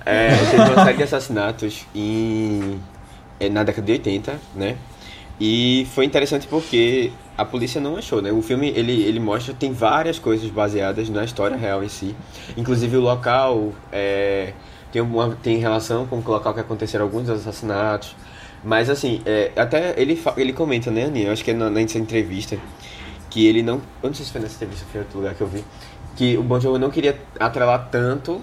É, teve uma série de assassinatos em, é, na década de 80, né? E foi interessante porque a polícia não achou, né? O filme, ele, ele mostra, tem várias coisas baseadas na história real em si. Inclusive o local é, tem, uma, tem relação com o local que aconteceram alguns dos assassinatos. Mas assim, é, até ele, ele comenta, né, Aninha? Eu acho que é na, nessa entrevista, que ele não... Eu não sei se foi nessa entrevista, foi em outro lugar que eu vi. Que o Bon Jovi não queria atrelar tanto,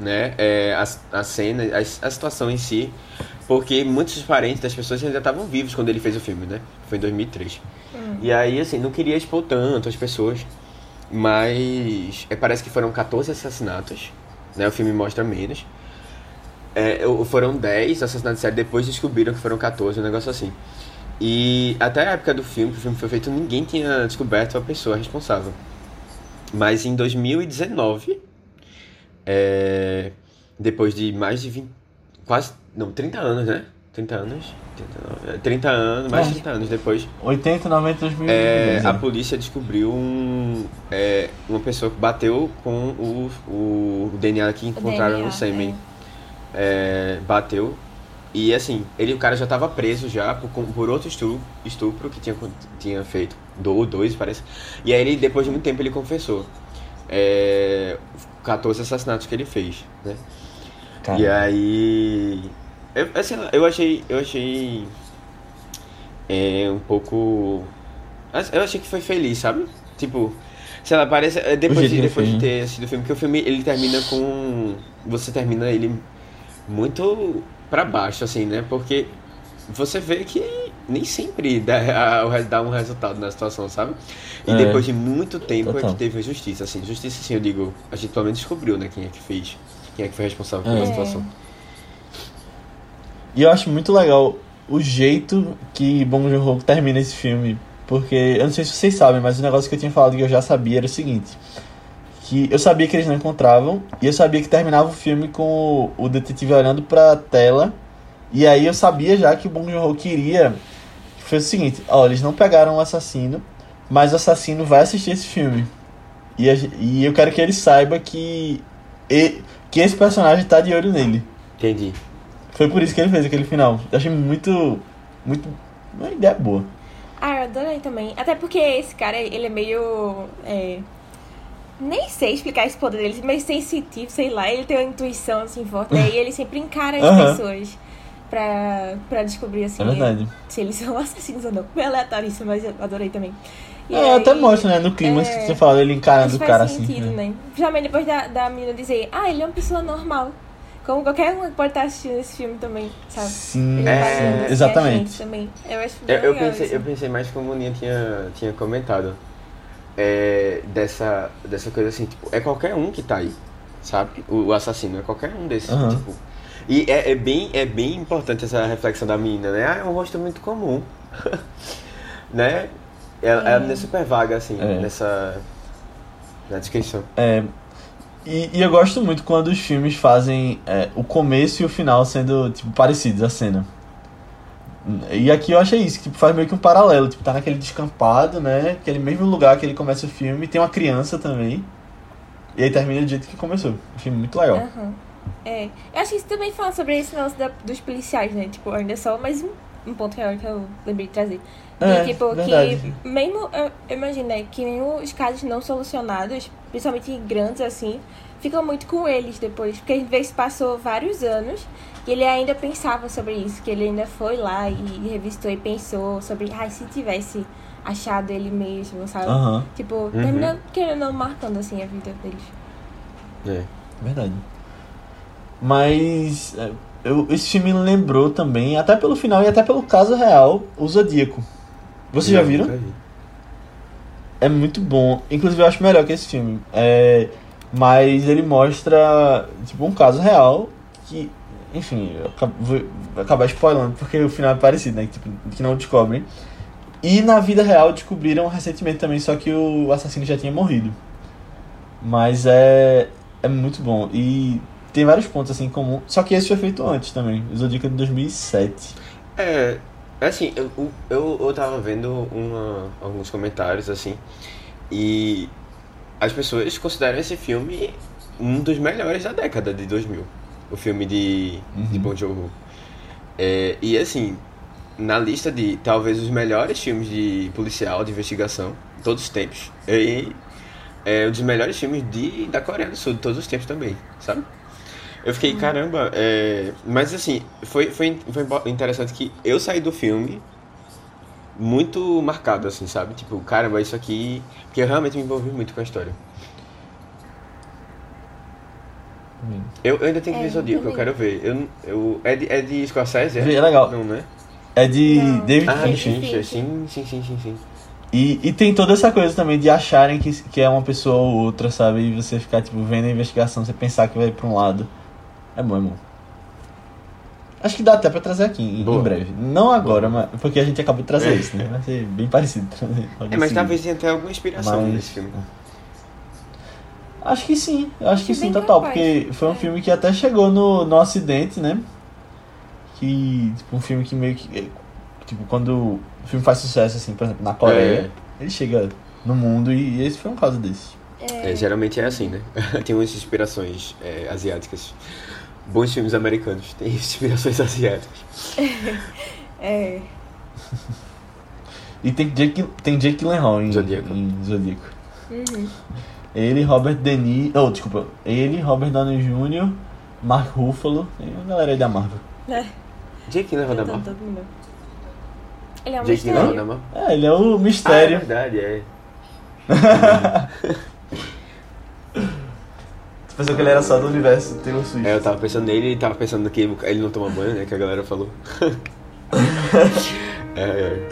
né, é, a, a cena, a, a situação em si, porque muitos parentes das pessoas ainda estavam vivos quando ele fez o filme, né? Foi em 2003. E aí, assim, não queria expor tanto as pessoas, mas é, parece que foram 14 assassinatos, né? O filme mostra menos. É, foram 10 assassinatos de série, depois descobriram que foram 14, um negócio assim. E até a época do filme, que o filme foi feito, ninguém tinha descoberto a pessoa responsável. Mas em 2019, é, depois de mais de 20, quase, não, 30 anos, né? 30 anos? 39, é, 30 anos, mais de É. 30 anos depois, 80, 90, 2000. é, a polícia descobriu um, é, uma pessoa que bateu com o, o DNA que encontraram DNA, no sêmen. É, bateu. E assim, ele, o cara já estava preso já por, por outro estupro, estupro que tinha, tinha feito. Do, dois, parece. E aí ele, depois de muito tempo, ele confessou. É, 14 assassinatos que ele fez, né? E aí. Eu, assim, eu achei. Eu achei. É um pouco. Eu achei que foi feliz, sabe? Tipo. Sei lá, parece. é, Depois, de, que depois de ter assistido o filme, porque o filme ele termina com. Você termina ele muito pra baixo, assim, né? Porque você vê que nem sempre dá, dá um resultado na situação, sabe? E É. depois de muito tempo é Total. que teve justiça, assim. Justiça, assim, eu digo, a gente pelo menos descobriu, né, quem é que fez. Quem é que foi responsável pela É. situação. E eu acho muito legal o jeito que Bong Joon-ho termina esse filme. Porque, eu não sei se vocês sabem, mas o negócio que eu tinha falado que eu já sabia era o seguinte. Que eu sabia que eles não encontravam, e eu sabia que terminava o filme com o, o detetive olhando pra tela. E aí eu sabia já que o Bong Joon-ho queria... Que foi o seguinte, ó, eles não pegaram o assassino, mas o assassino vai assistir esse filme. E, a e eu quero que ele saiba que, e- que esse personagem tá de olho nele. Entendi. Foi por isso que ele fez aquele final. Eu achei muito. Muito. Uma ideia boa. Ah, eu adorei também. Até porque esse cara, ele é meio. é, Nem sei explicar esse poder dele, meio sensitivo, sei lá. Ele tem uma intuição assim forte, né? E ele sempre encara as Aham. pessoas pra, pra descobrir assim É verdade. se eles são assassinos ou não. Meio aleatório isso, mas eu adorei também. E É, aí- até mostra, né? No clima é, que você falou, ele encarando o faz cara sentido, assim. né? né? Principalmente depois da, da menina dizer, ah, ele é uma pessoa normal. Como qualquer um que pode estar assistindo esse filme também, sabe? Sim, É, assim, a exatamente. Também. Eu acho bem Eu, eu legal pensei, isso. eu pensei mais como o Ninha tinha, tinha comentado. É, dessa, dessa coisa assim, tipo, é qualquer um que tá aí, sabe? O, o assassino é qualquer um desses, Aham. tipo. E é, é, bem, é bem importante essa reflexão da menina, né? Ah, é um rosto muito comum. né? Ela, É. ela é super vaga, assim, É. nessa. Na descrição. É, e, e eu gosto muito quando os filmes fazem é, o começo e o final sendo, tipo, parecidos, a cena. E aqui eu achei isso, que tipo, faz meio que um paralelo. Tipo, tá naquele descampado, né? Aquele mesmo lugar que ele começa o filme. Tem uma criança também. E aí termina do jeito que começou. Achei muito legal. Aham. É. Eu acho que isso também fala sobre esse lance da- dos policiais, né? Tipo, ainda só mais um, um ponto real que eu lembrei de trazer. É, e, tipo, verdade. que mesmo, eu eu imagino, né, que mesmo os casos não solucionados, principalmente grandes assim, ficam muito com eles depois. Porque às vezes passou vários anos e ele ainda pensava sobre isso, que ele ainda foi lá e revistou e pensou sobre, ai, se tivesse achado ele mesmo, sabe? Aham, Tipo, termina querendo ou não marcando assim a vida deles. É. verdade. Mas é, eu, esse filme lembrou também, até pelo final e até pelo caso real, o Zodíaco. Vocês já viram? É muito bom. Inclusive eu acho melhor que esse filme. É, mas ele mostra tipo um caso real que, enfim, vou acabar spoilando porque o final é parecido, né? Que, tipo, que não descobrem. E na vida real descobriram recentemente também, só que o assassino já tinha morrido. Mas é é muito bom e tem vários pontos assim em comum. Só que esse foi feito antes também. Zodíaco é de 2007. É, assim, eu, eu, eu tava vendo uma, alguns comentários, assim, e as pessoas consideram esse filme um dos melhores da década de 2000. O filme de, de Uhum. Bong Joon-ho. É, e assim, na lista de talvez os melhores filmes de policial, de investigação, de todos os tempos, e é um dos melhores filmes de, da Coreia do Sul, de todos os tempos também, sabe? Eu fiquei, caramba, é... mas assim, foi, foi, foi interessante que eu saí do filme muito marcado, assim, sabe? Tipo, caramba, isso aqui. Porque eu realmente me envolvi muito com a história. Eu, eu ainda tenho que É, ver Zodíaco, eu também. quero ver. Eu, eu, é, de, é de Scorsese? É? É legal. Não, né? É de Não. David Ah, Fincher. sim, sim, sim, sim, sim. E, e tem toda essa coisa também de acharem que, que é uma pessoa ou outra, sabe? E você ficar, tipo, vendo a investigação, você pensar que vai pra um lado. É bom, é bom. Acho que dá até pra trazer aqui, em, em breve. Não agora, mas, porque a gente acabou de trazer É. isso, né? Vai ser bem parecido trazer. É, mas talvez tenha até alguma inspiração Mas- nesse filme. Acho que sim, eu acho que sim, bem total. capaz. Porque foi um É. filme que até chegou no, no Ocidente, né? Que, tipo, um filme que meio que. Tipo, quando o filme faz sucesso, assim, por exemplo, na Coreia, ele chega no mundo e esse foi um caso desse. É, geralmente é assim, né? tem umas inspirações é, asiáticas. Bons filmes americanos têm inspirações asiáticas. É. E tem Jake, tem Jake Gyllenhaal em Zodíaco. Em Zodíaco. Uhum. Ele, Robert De Niro... Oh, desculpa. Ele, Robert Downey Jr., Mark Ruffalo. Tem uma galera aí da Marvel. É. Jake da Então, Marvel. todo mundo. Ele é um Jake Gyllenhaal mistério. da Marvel. É, ele é o Ah, é mistério. verdade, é. Pensou que ele era só do universo Taylor Swift. É, eu tava pensando nele e tava pensando que ele não toma banho, né? Que a galera falou. é, é.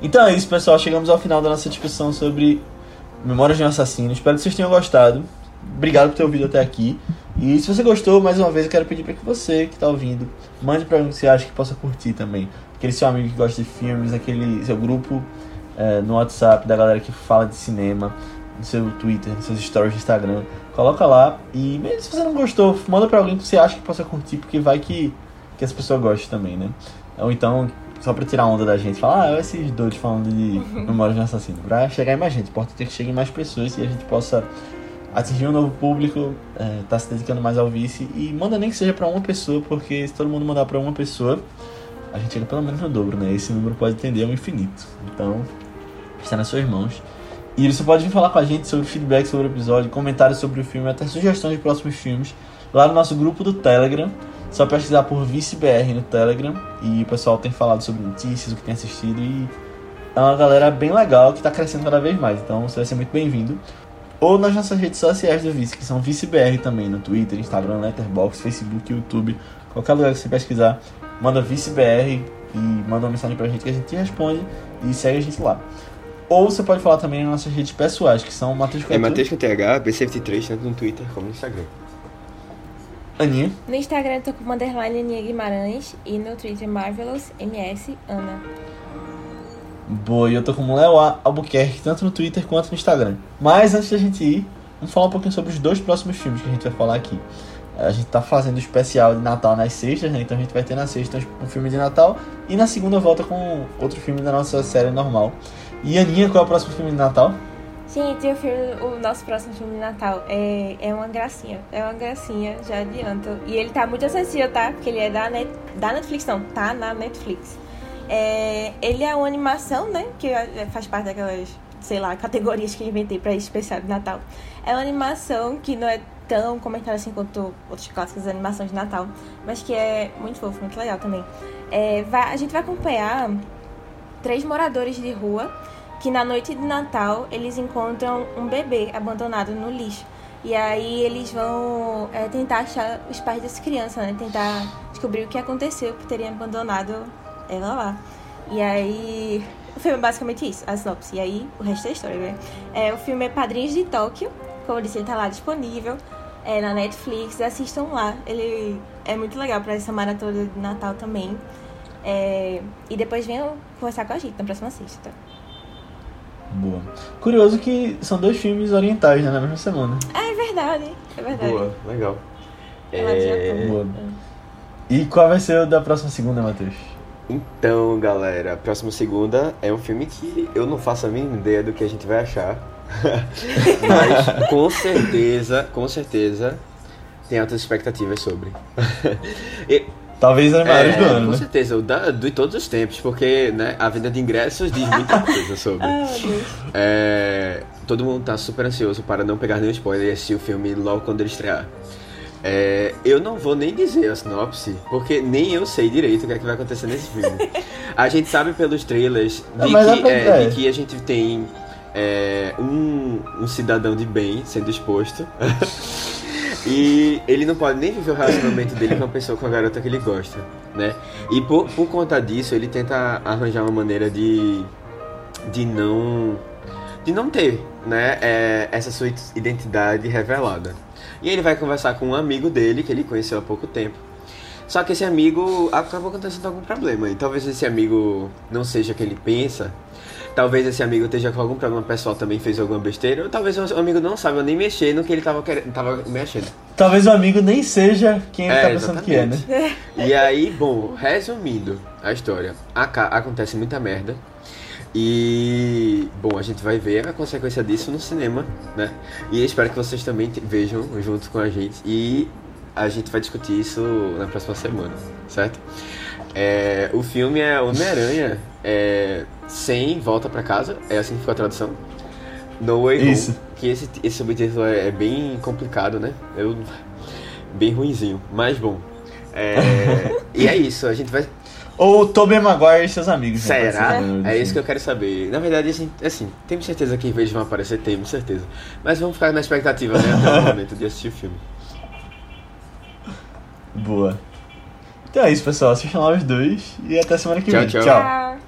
Então é isso, pessoal. Chegamos ao final da nossa discussão sobre Memórias de um Assassino. Espero que vocês tenham gostado. Obrigado por ter ouvido até aqui. E se você gostou, mais uma vez, eu quero pedir para que você que está ouvindo, mande para alguém que você acha que possa curtir também. Aquele seu amigo que gosta de filmes, aquele seu grupo é, no WhatsApp da galera que fala de cinema, no seu Twitter, nos seus stories do Instagram. Coloca lá e mesmo se você não gostou, manda para alguém que você acha que possa curtir, porque vai que, que essa pessoa goste também, né? Ou então, só pra tirar onda da gente, falar, ah, esses doidos falando de Memórias de um Assassino. Pra chegar em mais gente, importa ter que chegue em mais pessoas e a gente possa atingir um novo público, é, tá se dedicando mais ao vice. E manda nem que seja pra uma pessoa, porque se todo mundo mandar pra uma pessoa, a gente chega pelo menos no dobro, né? Esse número pode tender ao infinito. Então, está nas suas mãos. E você pode vir falar com a gente sobre feedback sobre o episódio, comentários sobre o filme, até sugestões de próximos filmes, lá no nosso grupo do Telegram. Só pesquisar por ViceBR no Telegram. E o pessoal tem falado sobre notícias, o que tem assistido. E é uma galera bem legal que está crescendo cada vez mais. Então você vai ser muito bem-vindo. Ou nas nossas redes sociais do Vice, que são ViceBR também, no Twitter, Instagram, Letterboxd, Facebook, YouTube. Qualquer lugar que você pesquisar, manda ViceBR e manda uma mensagem pra gente que a gente responde e segue a gente lá. Ou você pode falar também nas nossas redes pessoais, que são Matheus É Couto, Matheus com TH, B73, tanto no Twitter como no Instagram. Aninha. No Instagram eu tô com underline Aninha Guimarães e no Twitter Marvelous MS Ana. Boa, e eu tô como Léo. Albuquerque, tanto no Twitter quanto no Instagram. Mas antes da gente ir, vamos falar um pouquinho sobre os dois próximos filmes que a gente vai falar aqui. A gente tá fazendo o especial de Natal nas sextas, né? Então a gente vai ter na sexta um filme de Natal e na segunda volta com outro filme da nossa série normal. E Aninha, qual é o próximo filme de Natal? Gente, o, nosso próximo filme de Natal é, é uma gracinha. É uma gracinha, já adianto. E ele tá muito acessível, tá? Porque ele é da, Net, da Netflix, não, tá na Netflix. É, ele é uma animação, né? Que é- faz parte daquelas, sei lá, categorias que eu inventei pra esse especial de Natal. É uma animação que não é tão comentado assim quanto outros clássicos de animação de Natal, mas que é muito fofo, muito legal também. É, vai, a gente vai acompanhar três moradores de rua que na noite de Natal eles encontram um bebê abandonado no lixo. E aí eles vão é, tentar achar os pais dessa criança, né? Tentar descobrir o que aconteceu por terem abandonado ela lá. E aí. O filme é basicamente isso, a sinopse. E aí o resto é história, né? É, o filme é Padrinhos de Tóquio. Como eu disse, ele tá lá disponível. É, na Netflix, assistam lá. Ele é muito legal para essa maratona de Natal também. É, e depois venham conversar com a gente na próxima sexta. Boa. Curioso que são dois filmes orientais né, na mesma semana. É verdade, é verdade. Boa, legal. Já É, Boa. E qual vai ser o da próxima segunda, Matheus? Então, galera, a próxima segunda é um filme que eu não faço a mínima ideia do que a gente vai achar. Mas com certeza, com certeza, tem altas expectativas sobre. E- Talvez as maiores é, do ano, com né? certeza, o da, de todos os tempos, porque né, a venda de ingressos diz muita coisa sobre. Ah. É, todo mundo tá super ansioso para não pegar nenhum spoiler e assistir o filme logo quando ele estrear. É, eu não vou nem dizer a sinopse, porque nem eu sei direito o que, é que vai acontecer nesse filme. A gente sabe pelos trailers Não, de, dá que, é, ideia. de que a gente tem é, um, um cidadão de bem sendo exposto. E ele não pode nem viver o relacionamento dele com a pessoa, com a garota que ele gosta, né? E por, por conta disso, ele tenta arranjar uma maneira de, de não de não ter, né, é, essa sua identidade revelada. E ele vai conversar com um amigo dele que ele conheceu há pouco tempo. Só que esse amigo acabou acontecendo algum problema. E talvez esse amigo não seja o que ele pensa. Talvez esse amigo esteja com algum problema pessoal também, fez alguma besteira. Ou talvez o amigo não saiba nem mexer no que ele tava, querendo, tava mexendo. Talvez o amigo nem seja quem ele É, tá pensando que é, né? E aí, bom, resumindo a história, acontece muita merda. E, bom, a gente vai ver a consequência disso no cinema, né? E espero que vocês também vejam junto com a gente. E a gente vai discutir isso na próxima semana, certo? É, o filme é Homem-Aranha é, sem volta pra casa, é assim que ficou a tradução. No Way Home, Isso. que esse, esse subtítulo é, é bem complicado, né? Eu, bem ruinzinho, mas bom. É, e é isso, a gente vai. Ou Tobey Maguire e seus amigos. né? Será? É isso filme. que eu quero saber. Na verdade, assim, assim temos certeza que eles vão aparecer, temos certeza. Mas vamos ficar na expectativa, né? Até o momento de assistir o filme. Boa. Então é isso, pessoal. Assistam lá os dois e até semana que Tchau, vem. tchau. Tchau.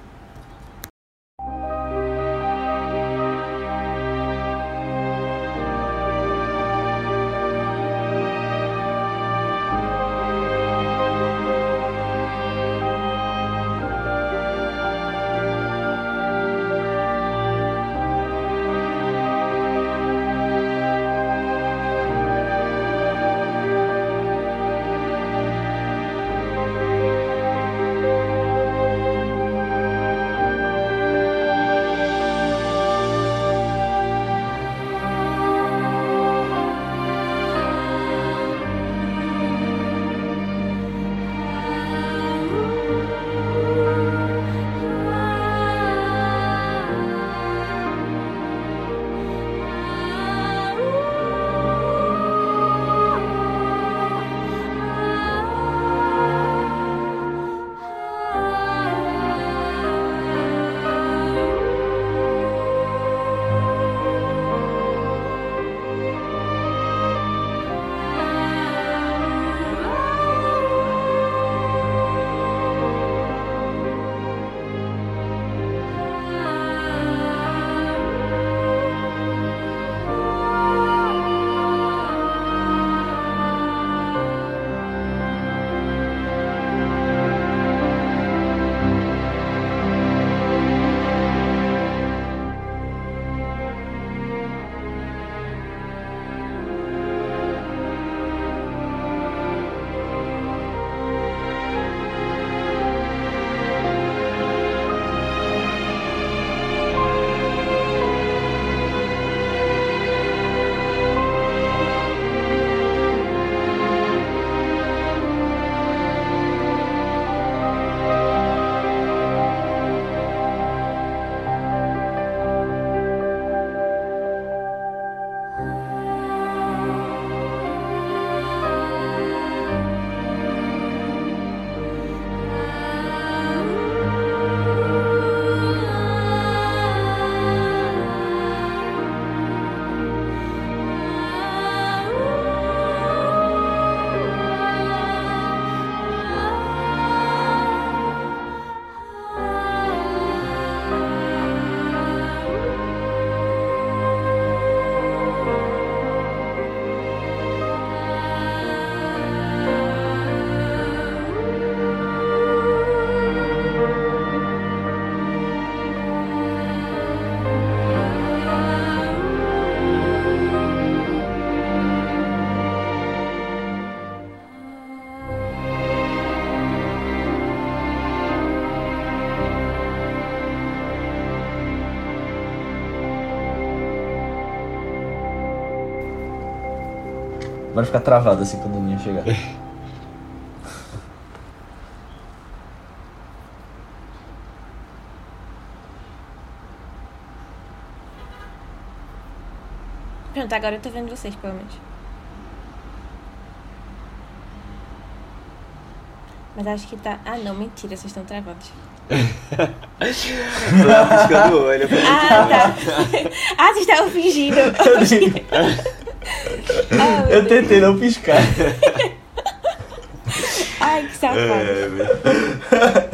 Vai ficar travado assim quando a Aninha chegar. Pronto, agora eu tô vendo vocês, pelo menos. Mas acho que tá. Ah, não, mentira, vocês estão travados. Tô piscando o olho. Ah, tá. ah, vocês estavam fingindo. Ah, Eu tentei não piscar. Ai, que safado. É.